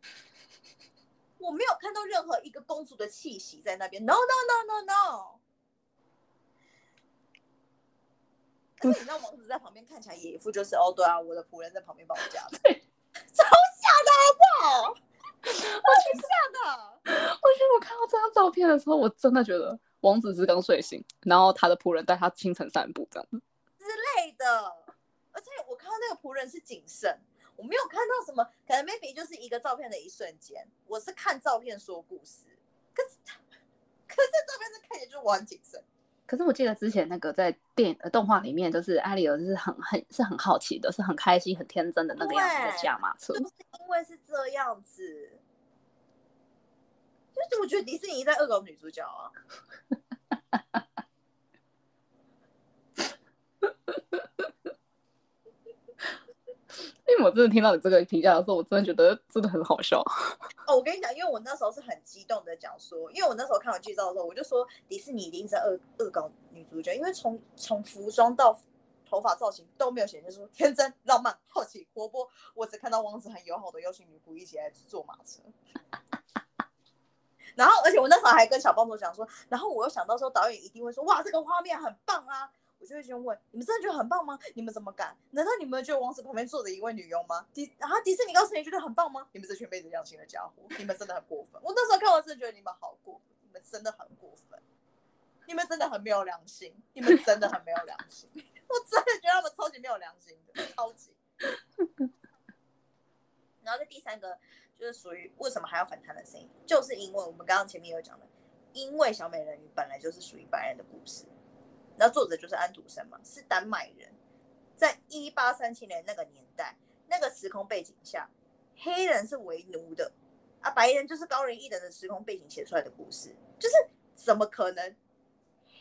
我没有看到任何一个公主的气息在那边。No no no no no。可是你知道王子在旁边看起来也一副就是哦，对啊，我的仆人在旁边帮我夹。(laughs) 超吓的好不好？我挺吓的。我觉得我看到这张照片的时候，我真的觉得王子是刚睡醒，然后他的仆人带他清晨散步这样子之类的。而且我看到那个仆人是谨慎。我没有看到什么，可能 maybe 就是一个照片的一瞬间。我是看照片说故事，可是可是照片是看起来就是我很谨慎。可是我记得之前那个在电呃动画里面，就是艾丽尔是很很是很好奇的，是很开心很天真的那个样子的驾马车。就是因为是这样子，就是我觉得迪士尼在恶搞女主角啊。(laughs) 因为我真的听到你这个评价的时候，我真的觉得真的很好笑。(laughs) 哦，我跟你讲，因为我那时候是很激动的讲说，因为我那时候看完剧照的时候，我就说迪士尼一定是恶恶搞女主角，因为从从服装到头发造型都没有显现出天真、浪漫、好奇、活泼。我只看到王子很友好的邀请女仆一起来坐马车。然后，而且我那时候还跟小帮手讲说，然后我又想到说导演一定会说，哇，这个画面很棒啊。我就会先问你们真的觉得很棒吗？你们怎么敢？难道你们觉得王子旁边坐着一位女佣吗？迪啊，迪士尼高层你觉得很棒吗？你们这群昧着良心的家伙，你们真的很过分。我那时候看完是觉得你们好过分，你们真的很过分，你们真的很没有良心，你们真的很没有良心。我真的觉得他们超级没有良心，超级。(laughs) 然后这第三个就是属于为什么还要反弹的声音，就是因为我们刚刚前面有讲的，因为小美人鱼本来就是属于白人的故事。那作者就是安徒生嘛，是丹麦人，在一八三七年那个年代，那个时空背景下，黑人是为奴的，啊，白人就是高人一等的时空背景写出来的故事，就是怎么可能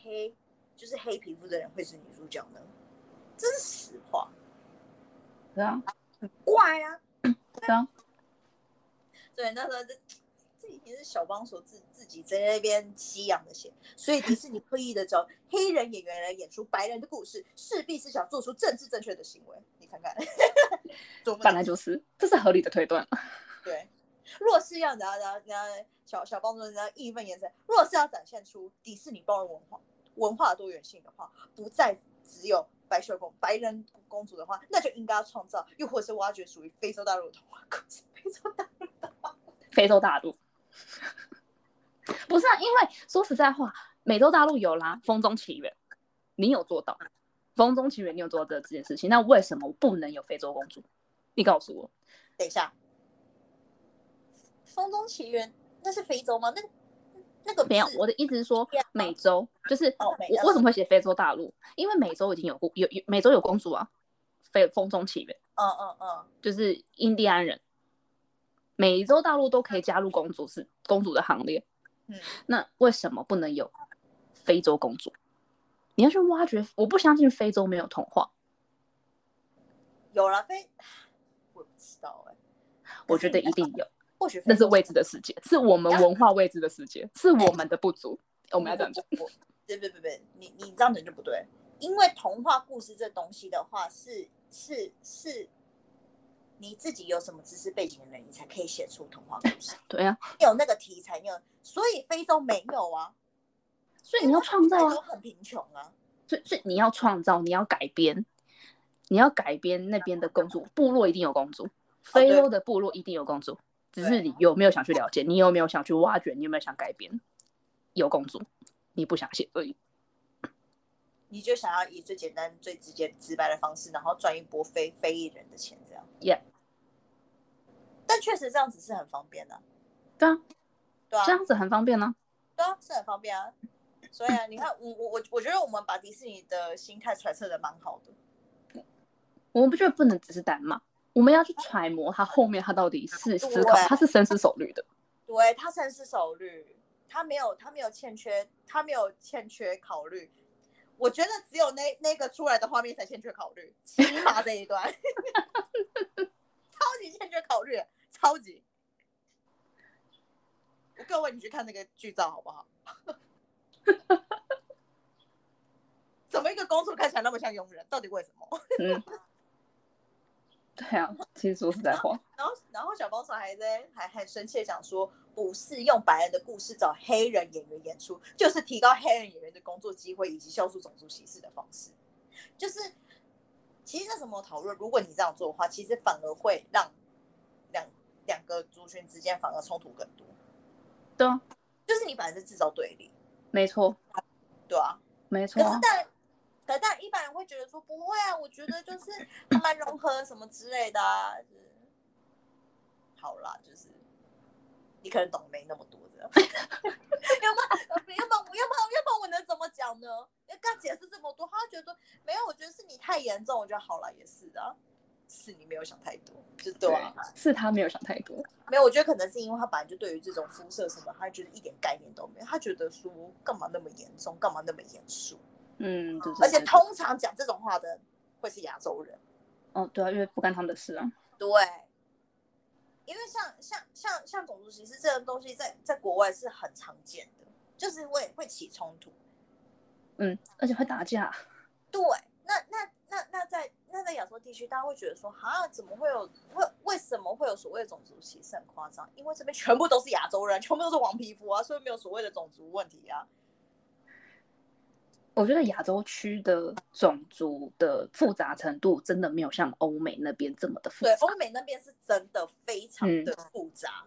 黑就是黑皮肤的人会是女主角呢？这是实话，对啊，很怪啊，对啊，对，那时候这。也是小帮手自自己在那边吸氧的血，所以迪士尼刻意的找黑人演员来演出白人的故事，势必是想做出政治正确的行为。你看看。(laughs) 本来就是，这是合理的推断。(laughs) 对。若是要然后然后然后小小帮助人家义愤延伸，若是要展现出迪士尼包容文化文化多元性的话，不再只有白雪公白人公主的话，那就应该要创造，又或者是挖掘属于非洲大陆的童话故事。(laughs) 非洲大陆的话，非洲大陆。(laughs) 不是啊，因为说实在话，美洲大陆有啦，《风中奇缘》，你有做到，《风中奇缘》你有做到这这件事情，那为什么不能有非洲公主？你告诉我，等一下，《风中奇缘》那是非洲吗？那那个没有，我的意思是说，美洲就是哦我为什么会写非洲大陆？因为美洲已经有公有有美洲有公主啊，非风中奇缘。嗯嗯嗯，就是印第安人，美洲大陆都可以加入公主是公主的行列，嗯，那为什么不能有非洲公主？你要去挖掘，我不相信非洲没有童话，有了非，我不知道哎、我觉得一定有，或许那是未知的世界，是我们文化未知的世界，是我们的不足，我们要这样讲。我对对对对，你你这样讲就不对，因为童话故事这东西的话是是是，你自己有什么知识背景的人，你才可以写出童话故事，对啊，有那个题材，你有，所以非洲没有啊，所以你要创造啊很贫穷啊，所以所以你要创造，你要改编，你要改编那边的公主，部落一定有公主，非洲的部落一定有公主，只是你有没有想去了解，你有没有想去挖掘，你有没有想改编？有公主，你不想写而已。你就想要以最简单、最直接、直白的方式，然后赚一波非非裔人的钱，这样。Yeah，但确实这样子是很方便的、对啊，对啊这，样子很方便呢、对啊，是很方便啊。所以啊，你看，我我我我觉得我们把迪士尼的心态揣测的蛮好的。我们不觉得不能只是单骂，我们要去揣摩他后面他到底是思考，对他是深思熟虑的。对他深思熟虑，他没有他没有欠缺，他没有欠缺考虑。我觉得只有那那个出来的画面才欠缺考虑，起码这一段 (laughs) 超级欠缺考虑，超级。各位，你去看那个剧照好不好？(laughs) 怎么一个公主看起来那么像佣人？到底为什么？嗯，对啊，其实说实在话，然后，然后小包虫还在还很生气的讲说，不是用白人的故事找黑人演员演出，就是提高黑人演员的工作机会以及消除种族歧视的方式。就是其实这什么讨论？如果你这样做的话，其实反而会让两两个族群之间反而冲突更多。对啊，就是你本来是制造对立，没错，对啊。没错啊，可是但可是但一般人会觉得说不会啊，我觉得就是 (coughs) 慢慢融合什么之类的啊。就是好啦，就是你可能懂没那么多的，(laughs) 要不然要不然要不然要不然要不然我能怎么讲呢？要跟他解释这么多，他觉得没有，我觉得是你太严重，我觉得好了也是的啊，是你没有想太多，就对啊。是他没有想太多。没有，我觉得可能是因为他本来就对于这种肤色什么，他觉得一点概念都没有，他觉得说干嘛那么严重，干嘛那么严肃。嗯，对而且通常讲这种话的会是亚洲人，哦，对啊，因为不干他们的事啊。对，因为像像像像种族歧视这种东西在，在国外是很常见的，就是会会起冲突。嗯，而且会打架。对，那那那那在那在亚洲地区，大家会觉得说，哈，怎么会有为为什么会有所谓的种族歧视很夸张？因为这边全部都是亚洲人，全部都是黄皮肤啊，所以没有所谓的种族问题啊。我觉得亚洲区的种族的复杂程度真的没有像欧美那边这么的复对，杂，欧美那边是真的非常的复杂。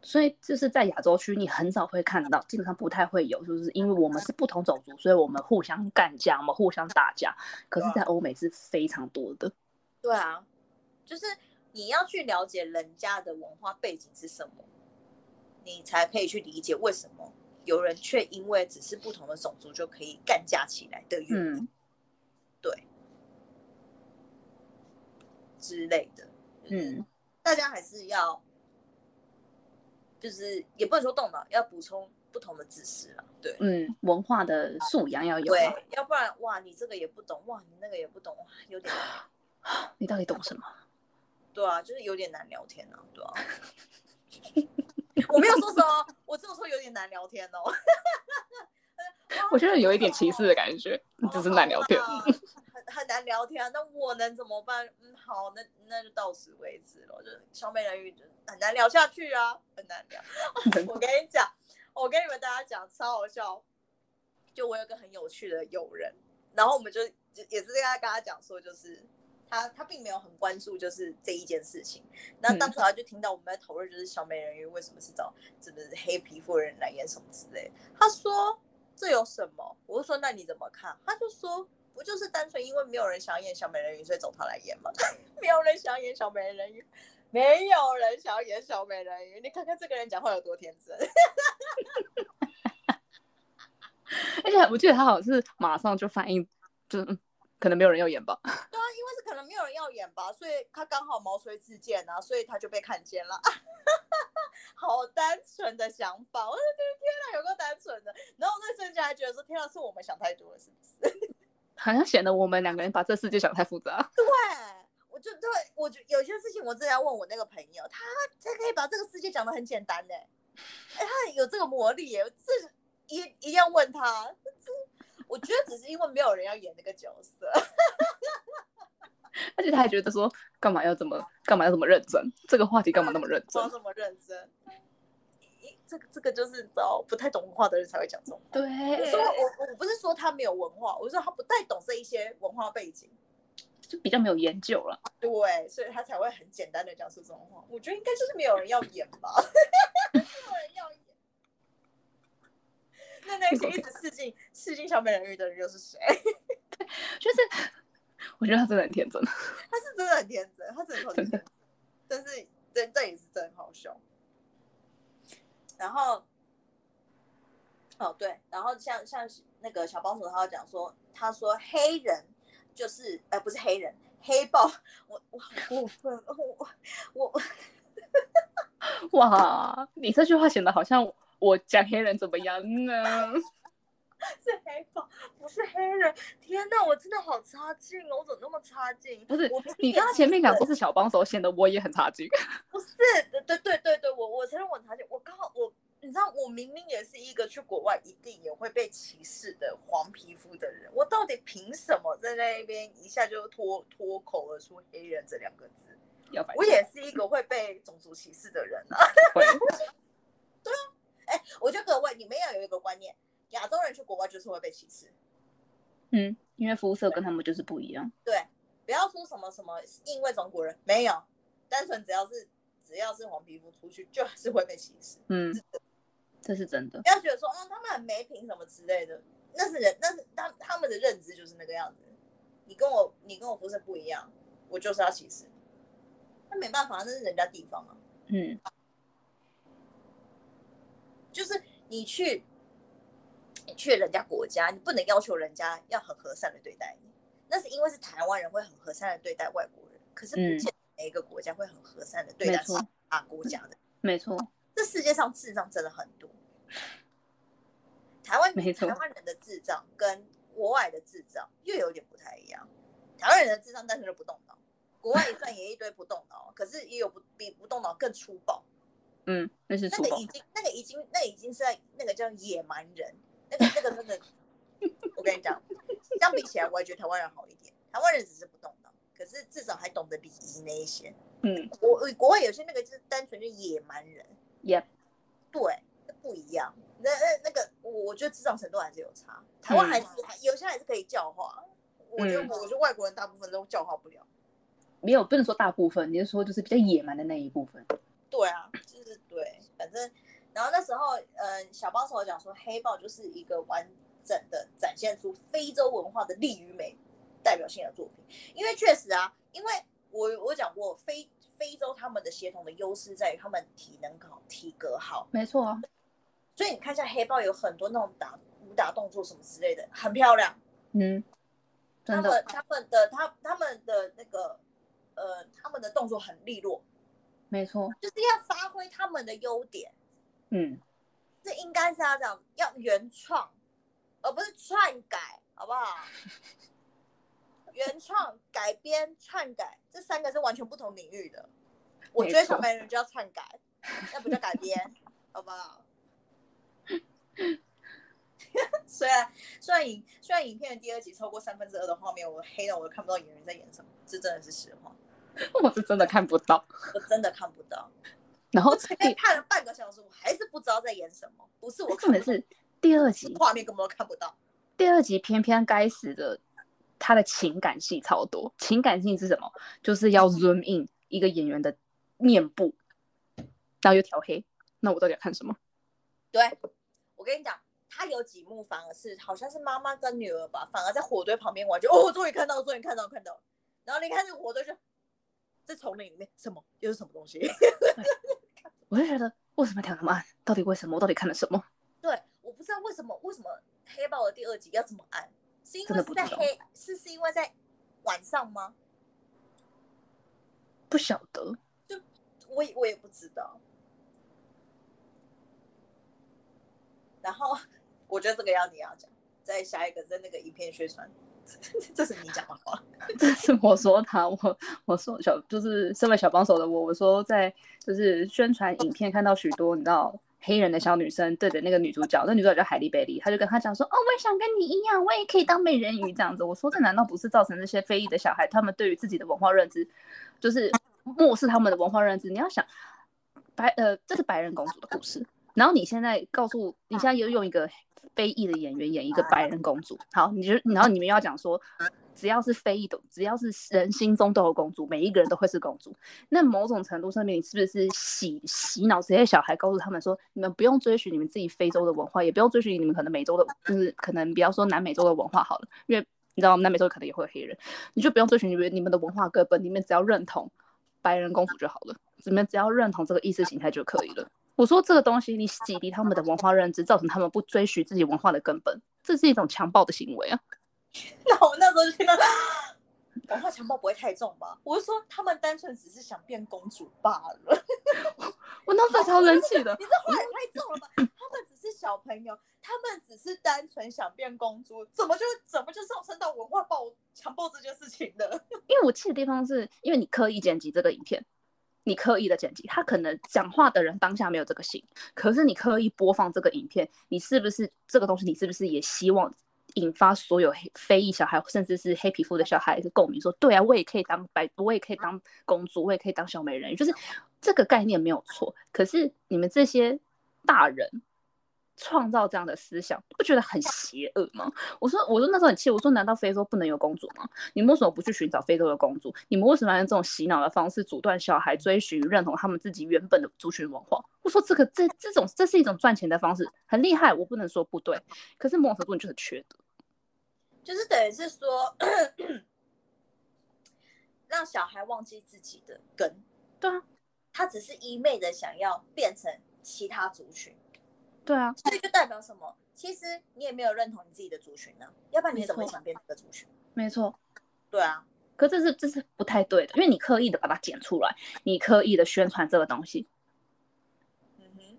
所以就是在亚洲区你很少会看到，基本上不太会有，就是因为我们是不同种族，所以我们互相干架，我们互相打架。可是，在欧美是非常多的。对啊，就是你要去了解人家的文化背景是什么，你才可以去理解为什么有人却因为只是不同的种族就可以干架起来的原因，嗯对之类的。嗯，大家还是要，就是也不能说动脑，要补充不同的知识了。对。嗯，文化的素养要有啊。对，要不然哇，你这个也不懂，哇，你那个也不懂，哇，有点 (gasps) 你到底懂什么？(laughs) 对啊，就是有点难聊天啊，对啊。我没有说什么，我只有说有点难聊天哦。(laughs) 我觉得有一点歧视的感觉，(laughs) 只是难聊天。很难聊天啊。那我能怎么办？嗯，好，那那就到此为止了。就小美人鱼就很难聊下去啊，很难聊。(laughs) 我跟你讲，我跟你们大家讲，超好笑。就我有个很有趣的友人，然后我们就就也是跟他跟他讲说，就是他他并没有很关注就是这一件事情。那当时他就听到我们在讨论，就是小美人鱼为什么是找真的是黑皮肤的人来演什么之类。他说这有什么？我就说那你怎么看？他就说不就是单纯因为没有人想演小美人鱼，所以找他来演吗？(laughs) 没有人想演小美人鱼，没有人想要演小美人鱼。你看看这个人讲话有多天真。(laughs) 而且我记得他好像是马上就反应，就可能没有人要演吧。(laughs) 对啊，因为是可能没有人要演吧，所以他刚好毛遂自荐啊，所以他就被看见了。好单纯的想法，我就觉得天哪，有个单纯的。然后那瞬间还觉得说，天哪，是我们想太多了，是不是？好像显得我们两个人把这世界想太复杂。对，我就对我就有些事情，我真的要问我那个朋友，他才可以把这个世界讲的很简单呢。哎，他有这个魔力耶，这。一一定要问他，(laughs) 我觉得只是因为没有人要演那个角色，而且他还觉得说，干嘛要这么，干嘛要这么认真？这个话题干嘛那么认 (laughs) 真？这么认真？这个这个就是找不太懂文化的人才会讲这种话。对，说我我不是说他没有文化，我说他不太懂这一些文化背景，就比较没有研究了。对，所以他才会很简单的讲出这种话。我觉得应该就是没有人要演吧，没有人要演。那那些一直试镜试镜小美人鱼的人又是谁？对 (laughs) 就是我觉得他真的很天真，他是真的很天真，他真的很天真，但是这这也是真好笑。然后，哦对，然后像像那个小帮手，他讲说，他说黑人就是呃不是黑人，黑豹，我我好过分，我我哇，你这句话显得好像。我讲黑人怎么样呢？(laughs) 是黑豹，不是黑人。天哪，我真的好差劲哦！我怎么那么差劲？不是，你刚刚前面讲说是小帮手，显得我也很差劲。(laughs) 不是，对对对对对，我我承认我差劲。我刚好我，你知道，我明明也是一个去国外一定也会被歧视的黄皮肤的人，我到底凭什么在那边一下就脱脱口而出“黑人”这两个字？我也是一个会被种族歧视的人啊。(laughs) 对啊。哎，我觉得各位，你们要有一个观念，亚洲人去国外就是会被歧视。嗯，因为肤色跟他们就是不一样。对，不要说什么什么因为中国人没有，单纯只要是只要是黄皮肤出去就是会被歧视。嗯，这是真的。不要觉得说，嗯，他们很没品什么之类的，那是人，那是他他们的认知就是那个样子。你跟我你跟我肤色不一样，我就是要歧视。那没办法，那是人家地方啊。嗯。就是你去，你去人家国家，你不能要求人家要很和善的对待你。那是因为是台湾人会很和善的对待外国人，可是不见每一个国家会很和善的对待其他国家的。没错，这世界上智障真的很多。台湾台湾人的智障跟国外的智障又有点不太一样。台湾人的智障但是就不动脑，国外也算也一堆不动脑，(laughs) 可是也有不比不动脑更粗暴。嗯，那是那个已经，那个已经，那已经是在那个叫野蛮人，那个那个真的，我跟你讲，相比起来，我也觉得台湾人好一点。台湾人只是不懂的，可是至少还懂得礼仪那一些。嗯，国国外有些那个就是单纯就野蛮人。也对，不一样。那那那个，我我觉得智障程度还是有差。台湾还是还有些还是可以教化。我觉得我觉得外国人大部分都教化不了。没有，不能说大部分，你是说就是比较野蛮的那一部分。对啊，就是对，反正，然后那时候，嗯，小帮手讲说，黑豹就是一个完整的展现出非洲文化的力与美代表性的作品。因为确实啊，因为我我讲过，非非洲他们的协同的优势在于他们体能好，体格好，没错啊。所以你看一下黑豹有很多那种打武打动作什么之类的，很漂亮。嗯，他们他们的他他们的那个呃，他们的动作很利落。没错，就是要发挥他们的优点。嗯，这应该是要这样，要原创，而不是篡改，好不好？(laughs) 原创、改编、篡改，这三个是完全不同领域的。我觉得小美人就要篡改，那不叫改编，好不好？(laughs) 虽然虽然影虽然影片的第二集超过三分之二的画面，我黑了我都看不到演员在演什么，这真的是实话，(laughs) 我是真的看不到，我真的看不到。然后前面看了半个小时，我还是不知道在演什么，不是我重点是第二集画面根本都看不到，第二集偏偏该死的他的情感戏超多，情感戏是什么？就是要 zoom in 一个演员的面部，然后又调黑，那我到底要看什么？对，我跟你讲。他有几幕反而是好像是妈妈跟女儿吧，反而在火堆旁边玩，就哦，终于看到，终于看到，看到。然后你看这个火堆就在丛林里面，什么又是什么东西？(laughs) 我就觉得为什么调那么暗？到底为什么？我到底看了什么？对，我不知道为什么，为什么黑豹的第二集要这么暗？是因为是在黑，是是因为在晚上吗？不晓得，就我我也不知道。然后。(laughs) 我觉得这个要你要讲，在下一个在那个影片宣传，(laughs) 这是你讲的话，(laughs) 这是我说他，我我说小就是身为小帮手的我，我说在就是宣传影片看到许多你知道黑人的小女生对着那个女主角，那女主角叫海莉贝利，他就跟他讲说，哦，我也想跟你一样，我也可以当美人鱼这样子。我说这难道不是造成那些非裔的小孩他们对于自己的文化认知，就是漠视他们的文化认知？你要想白呃，这是白人公主的故事，然后你现在告诉你现在又用一个。非裔的演员演一个白人公主，好，你就然后你们又要讲说，只要是非裔的，只要是人心中都有公主，每一个人都会是公主。那某种程度上面，你是不是洗洗脑这些小孩，告诉他们说，你们不用追寻你们自己非洲的文化，也不用追寻你们可能美洲的，就是可能比方说南美洲的文化好了，因为你知道南美洲可能也会有黑人，你就不用追寻你们你们的文化根本，你们只要认同白人公主就好了，你们只要认同这个意识形态就可以了。我说这个东西，你洗涤他们的文化认知，造成他们不追寻自己文化的根本，这是一种强暴的行为啊！(laughs) 那我那时候就听到，文化强暴不会太重吧？我是说，他们单纯只是想变公主罢了。(laughs) 我那时候超生气的，你这话也太重了吧？他们只是小朋友，他们只是单纯想变公主，怎么就怎么就上升到文化暴强暴这件事情呢？(laughs) 因为我气的地方是因为你刻意剪辑这个影片。你刻意的剪辑，他可能讲话的人当下没有这个心，可是你刻意播放这个影片，你是不是这个东西？你是不是也希望引发所有黑非裔小孩，甚至是黑皮肤的小孩一个共鸣？说对啊，我也可以当白，我也可以当公主，我也可以当小美人鱼，就是 (laughs) 这个概念没有错。可是你们这些大人。创造这样的思想，不觉得很邪恶吗？我说，我说那时候很气，我说难道非洲不能有公主吗？你们为什么不去寻找非洲的公主？你们为什么要用这种洗脑的方式阻断小孩追寻认同他们自己原本的族群文化？我说这个这这种这是一种赚钱的方式，很厉害，我不能说不对。可是某种程度你就很缺德，就是等于是说让小孩忘记自己的根。对啊，他只是一昧的想要变成其他族群。对啊，所以就代表什么？其实你也没有认同你自己的族群呢，要不然你怎么想变这个族群？没错，对啊。可这是这是不太对的，因为你刻意的把它剪出来，你刻意的宣传这个东西，嗯哼，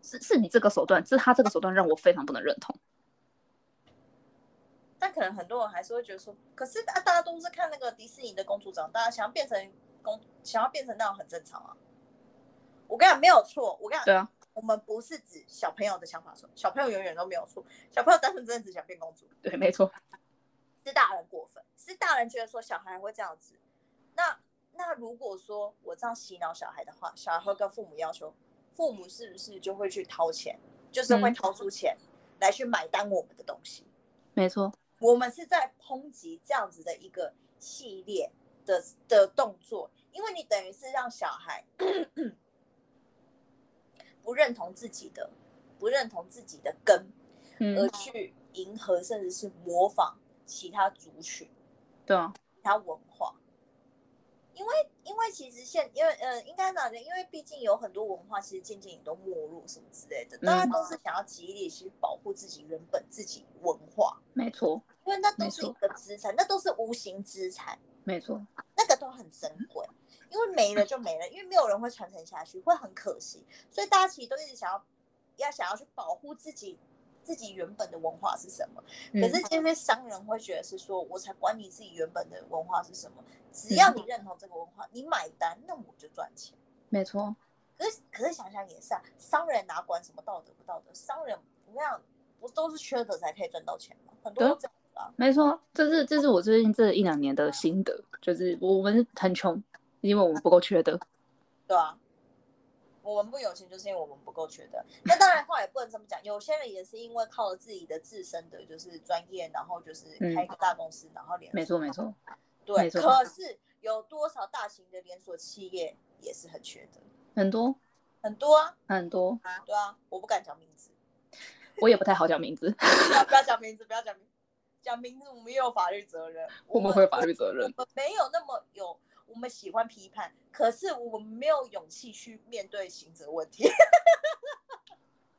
是是你这个手段，是他这个手段让我非常不能认同。但可能很多人还是会觉得说，可是大大家都是看那个迪士尼的公主长大，想要变成公，想要变成那种很正常啊。我跟你讲没有错，我跟你讲，对啊。我们不是指小朋友的想法错，小朋友永远都没有错。小朋友单纯真的只想变公主，对，没错。是大人过分，是大人觉得说小孩会这样子。那那如果说我这样洗脑小孩的话，小孩会跟父母要求，父母是不是就会去掏钱，就是会掏出钱来去买单我们的东西？没错，我们是在抨击这样子的一个系列的的动作，因为你等于是让小孩。不认同自己的，不认同自己的根，嗯而去迎合甚至是模仿其他族群，对啊，其他文化。因为，因为其实现，因为，呃，应该哪因为毕竟有很多文化，其实渐渐也都没落什么之类的。大家都是想要极力去保护自己原本自己文化，没错。因为那都是一个资产，那都是无形资产，没错。那个都很珍贵。因为没了就没了，因为没有人会传承下去，会很可惜。所以大家其实都一直想要，要想要去保护自己，自己原本的文化是什么。可是这些商人会觉得是说，我才管你自己原本的文化是什么，只要你认同这个文化，你买单，那我就赚钱。没错。可是可是想想也是啊，商人哪管什么道德不道德？商人不要不都是缺德才可以赚到钱吗？很多都这样子啊。没错，这是这是我最近这一两年的心得，就是我们很穷，因为我们不够缺德。(laughs) 对啊，我们不有钱，就是因为我们不够缺德。那当然话也不能这么讲，有些人也是因为靠了自己的自身的就是专业，然后就是开一个大公司，然后连没错没错，对。可是有多少大型的连锁企业也是很缺德，很多很多啊，很多，对啊，我不敢讲名字，我也不太好讲名字，(laughs) 不要讲名字，不要讲名，讲名字我们也有法律责任，我们会有法律责任。没有那么有，我们喜欢批判，可是我们没有勇气去面对刑责问题。(laughs)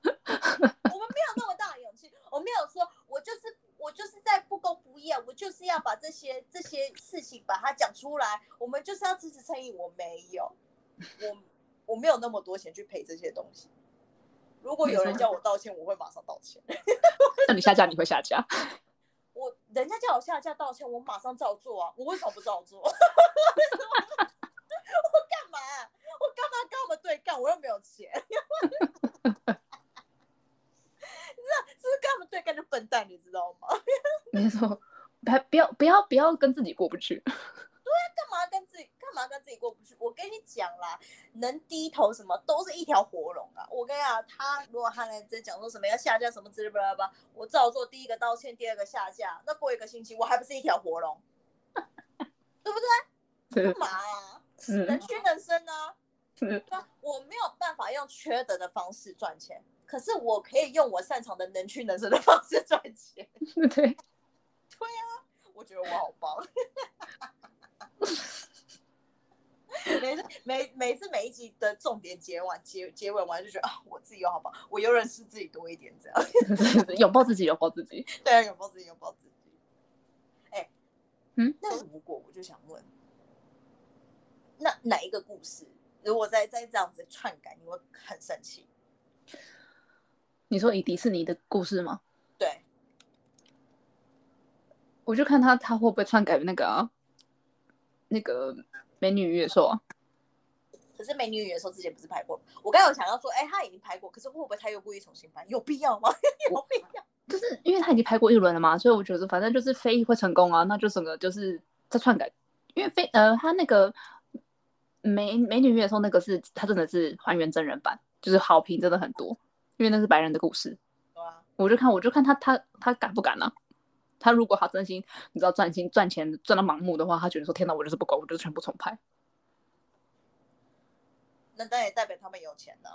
我们没有那么大的勇气，我没有说，我就是我就是在不公不义啊，我就是要把这些这些事情把它讲出来，我们就是要支持正义。我没有，我我没有那么多钱去赔这些东西。如果有人叫我道歉，我会马上道歉。那你下架你会下架？我人家叫我下架道歉，我马上照做啊！我为什么不照做？(laughs) (laughs) 我干嘛？我干嘛跟我们对干？我又没有钱。(laughs) 你知道，是不是跟我们对干就笨蛋？你知道吗？没错，还不要不要不要跟自己过不去。对干嘛跟自己干嘛跟自己过不去？我跟你讲啦，能低头什么都是一条活龙啊！我跟你讲，他如果他来在讲说什么要下架什么之类的吧，我照做第一个道歉，第二个下架，那过一个星期我还不是一条活龙，对不对？(laughs) 干嘛啊？能屈能伸啊！对啊我没有办法用缺德的方式赚钱，可是我可以用我擅长的能屈能伸的方式赚钱。(laughs) 对，对啊我觉得我好棒。(laughs) 每次每每次每一集的重点结完结结尾完就觉得啊，我自己有好棒，我又认识自己多一点，这样。(laughs) 拥抱自己，拥抱自己。(laughs) 对啊，拥抱自己，拥抱自己。哎，嗯，那如果我就想问，那哪一个故事，如果再再这样子篡改，你会很生气？你说以迪士尼的故事吗？对，我就看他他会不会篡改那个啊，那个美女与野兽啊。可是《美女与野兽》之前不是拍过？我刚才有想要说，哎，他已经拍过，可是会不会他又故意重新拍？有必要吗？(laughs) 有必要？就是因为他已经拍过一轮了嘛，所以我觉得反正就是非议会成功啊，那就整个就是在篡改，因为非呃他那个美美女与野兽那个是他真的是还原真人版，就是好评真的很多，因为那是白人的故事，对啊，我就看我就看他他他敢不敢啊？他如果他真心你知道赚心赚钱赚到盲目的话，他觉得说天哪，我就是不够，我就全部重拍。那当然也代表他们有钱呢、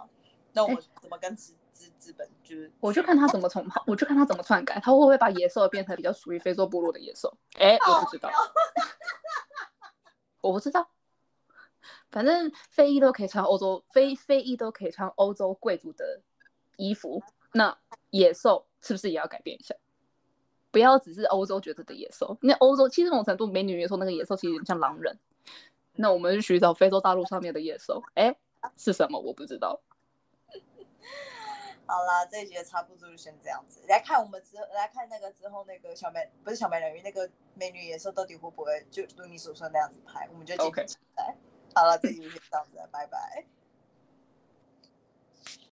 那我怎么跟资资资本就是？我就看他怎么重，我就看他怎么篡改，他会不会把野兽变成比较属于非洲部落的野兽？哎，我不知道，我不知道。反正非裔都可以穿欧洲，非非裔都可以穿欧洲贵族的衣服，那野兽是不是也要改变一下？不要只是欧洲觉得的野兽，那欧洲其实某种程度美女野兽那个野兽其实有点像狼人。那我们去寻找非洲大陆上面的野兽，哎，是什么？我不知道。(laughs) 好啦，这一集的差不多就先这样子。来看我们之来看那个之后那个小美不是小美人鱼那个美女野兽到底会不会就如你所说那样子拍？我们就敬 OK 请期待。好了，这集就先这样子，拜拜。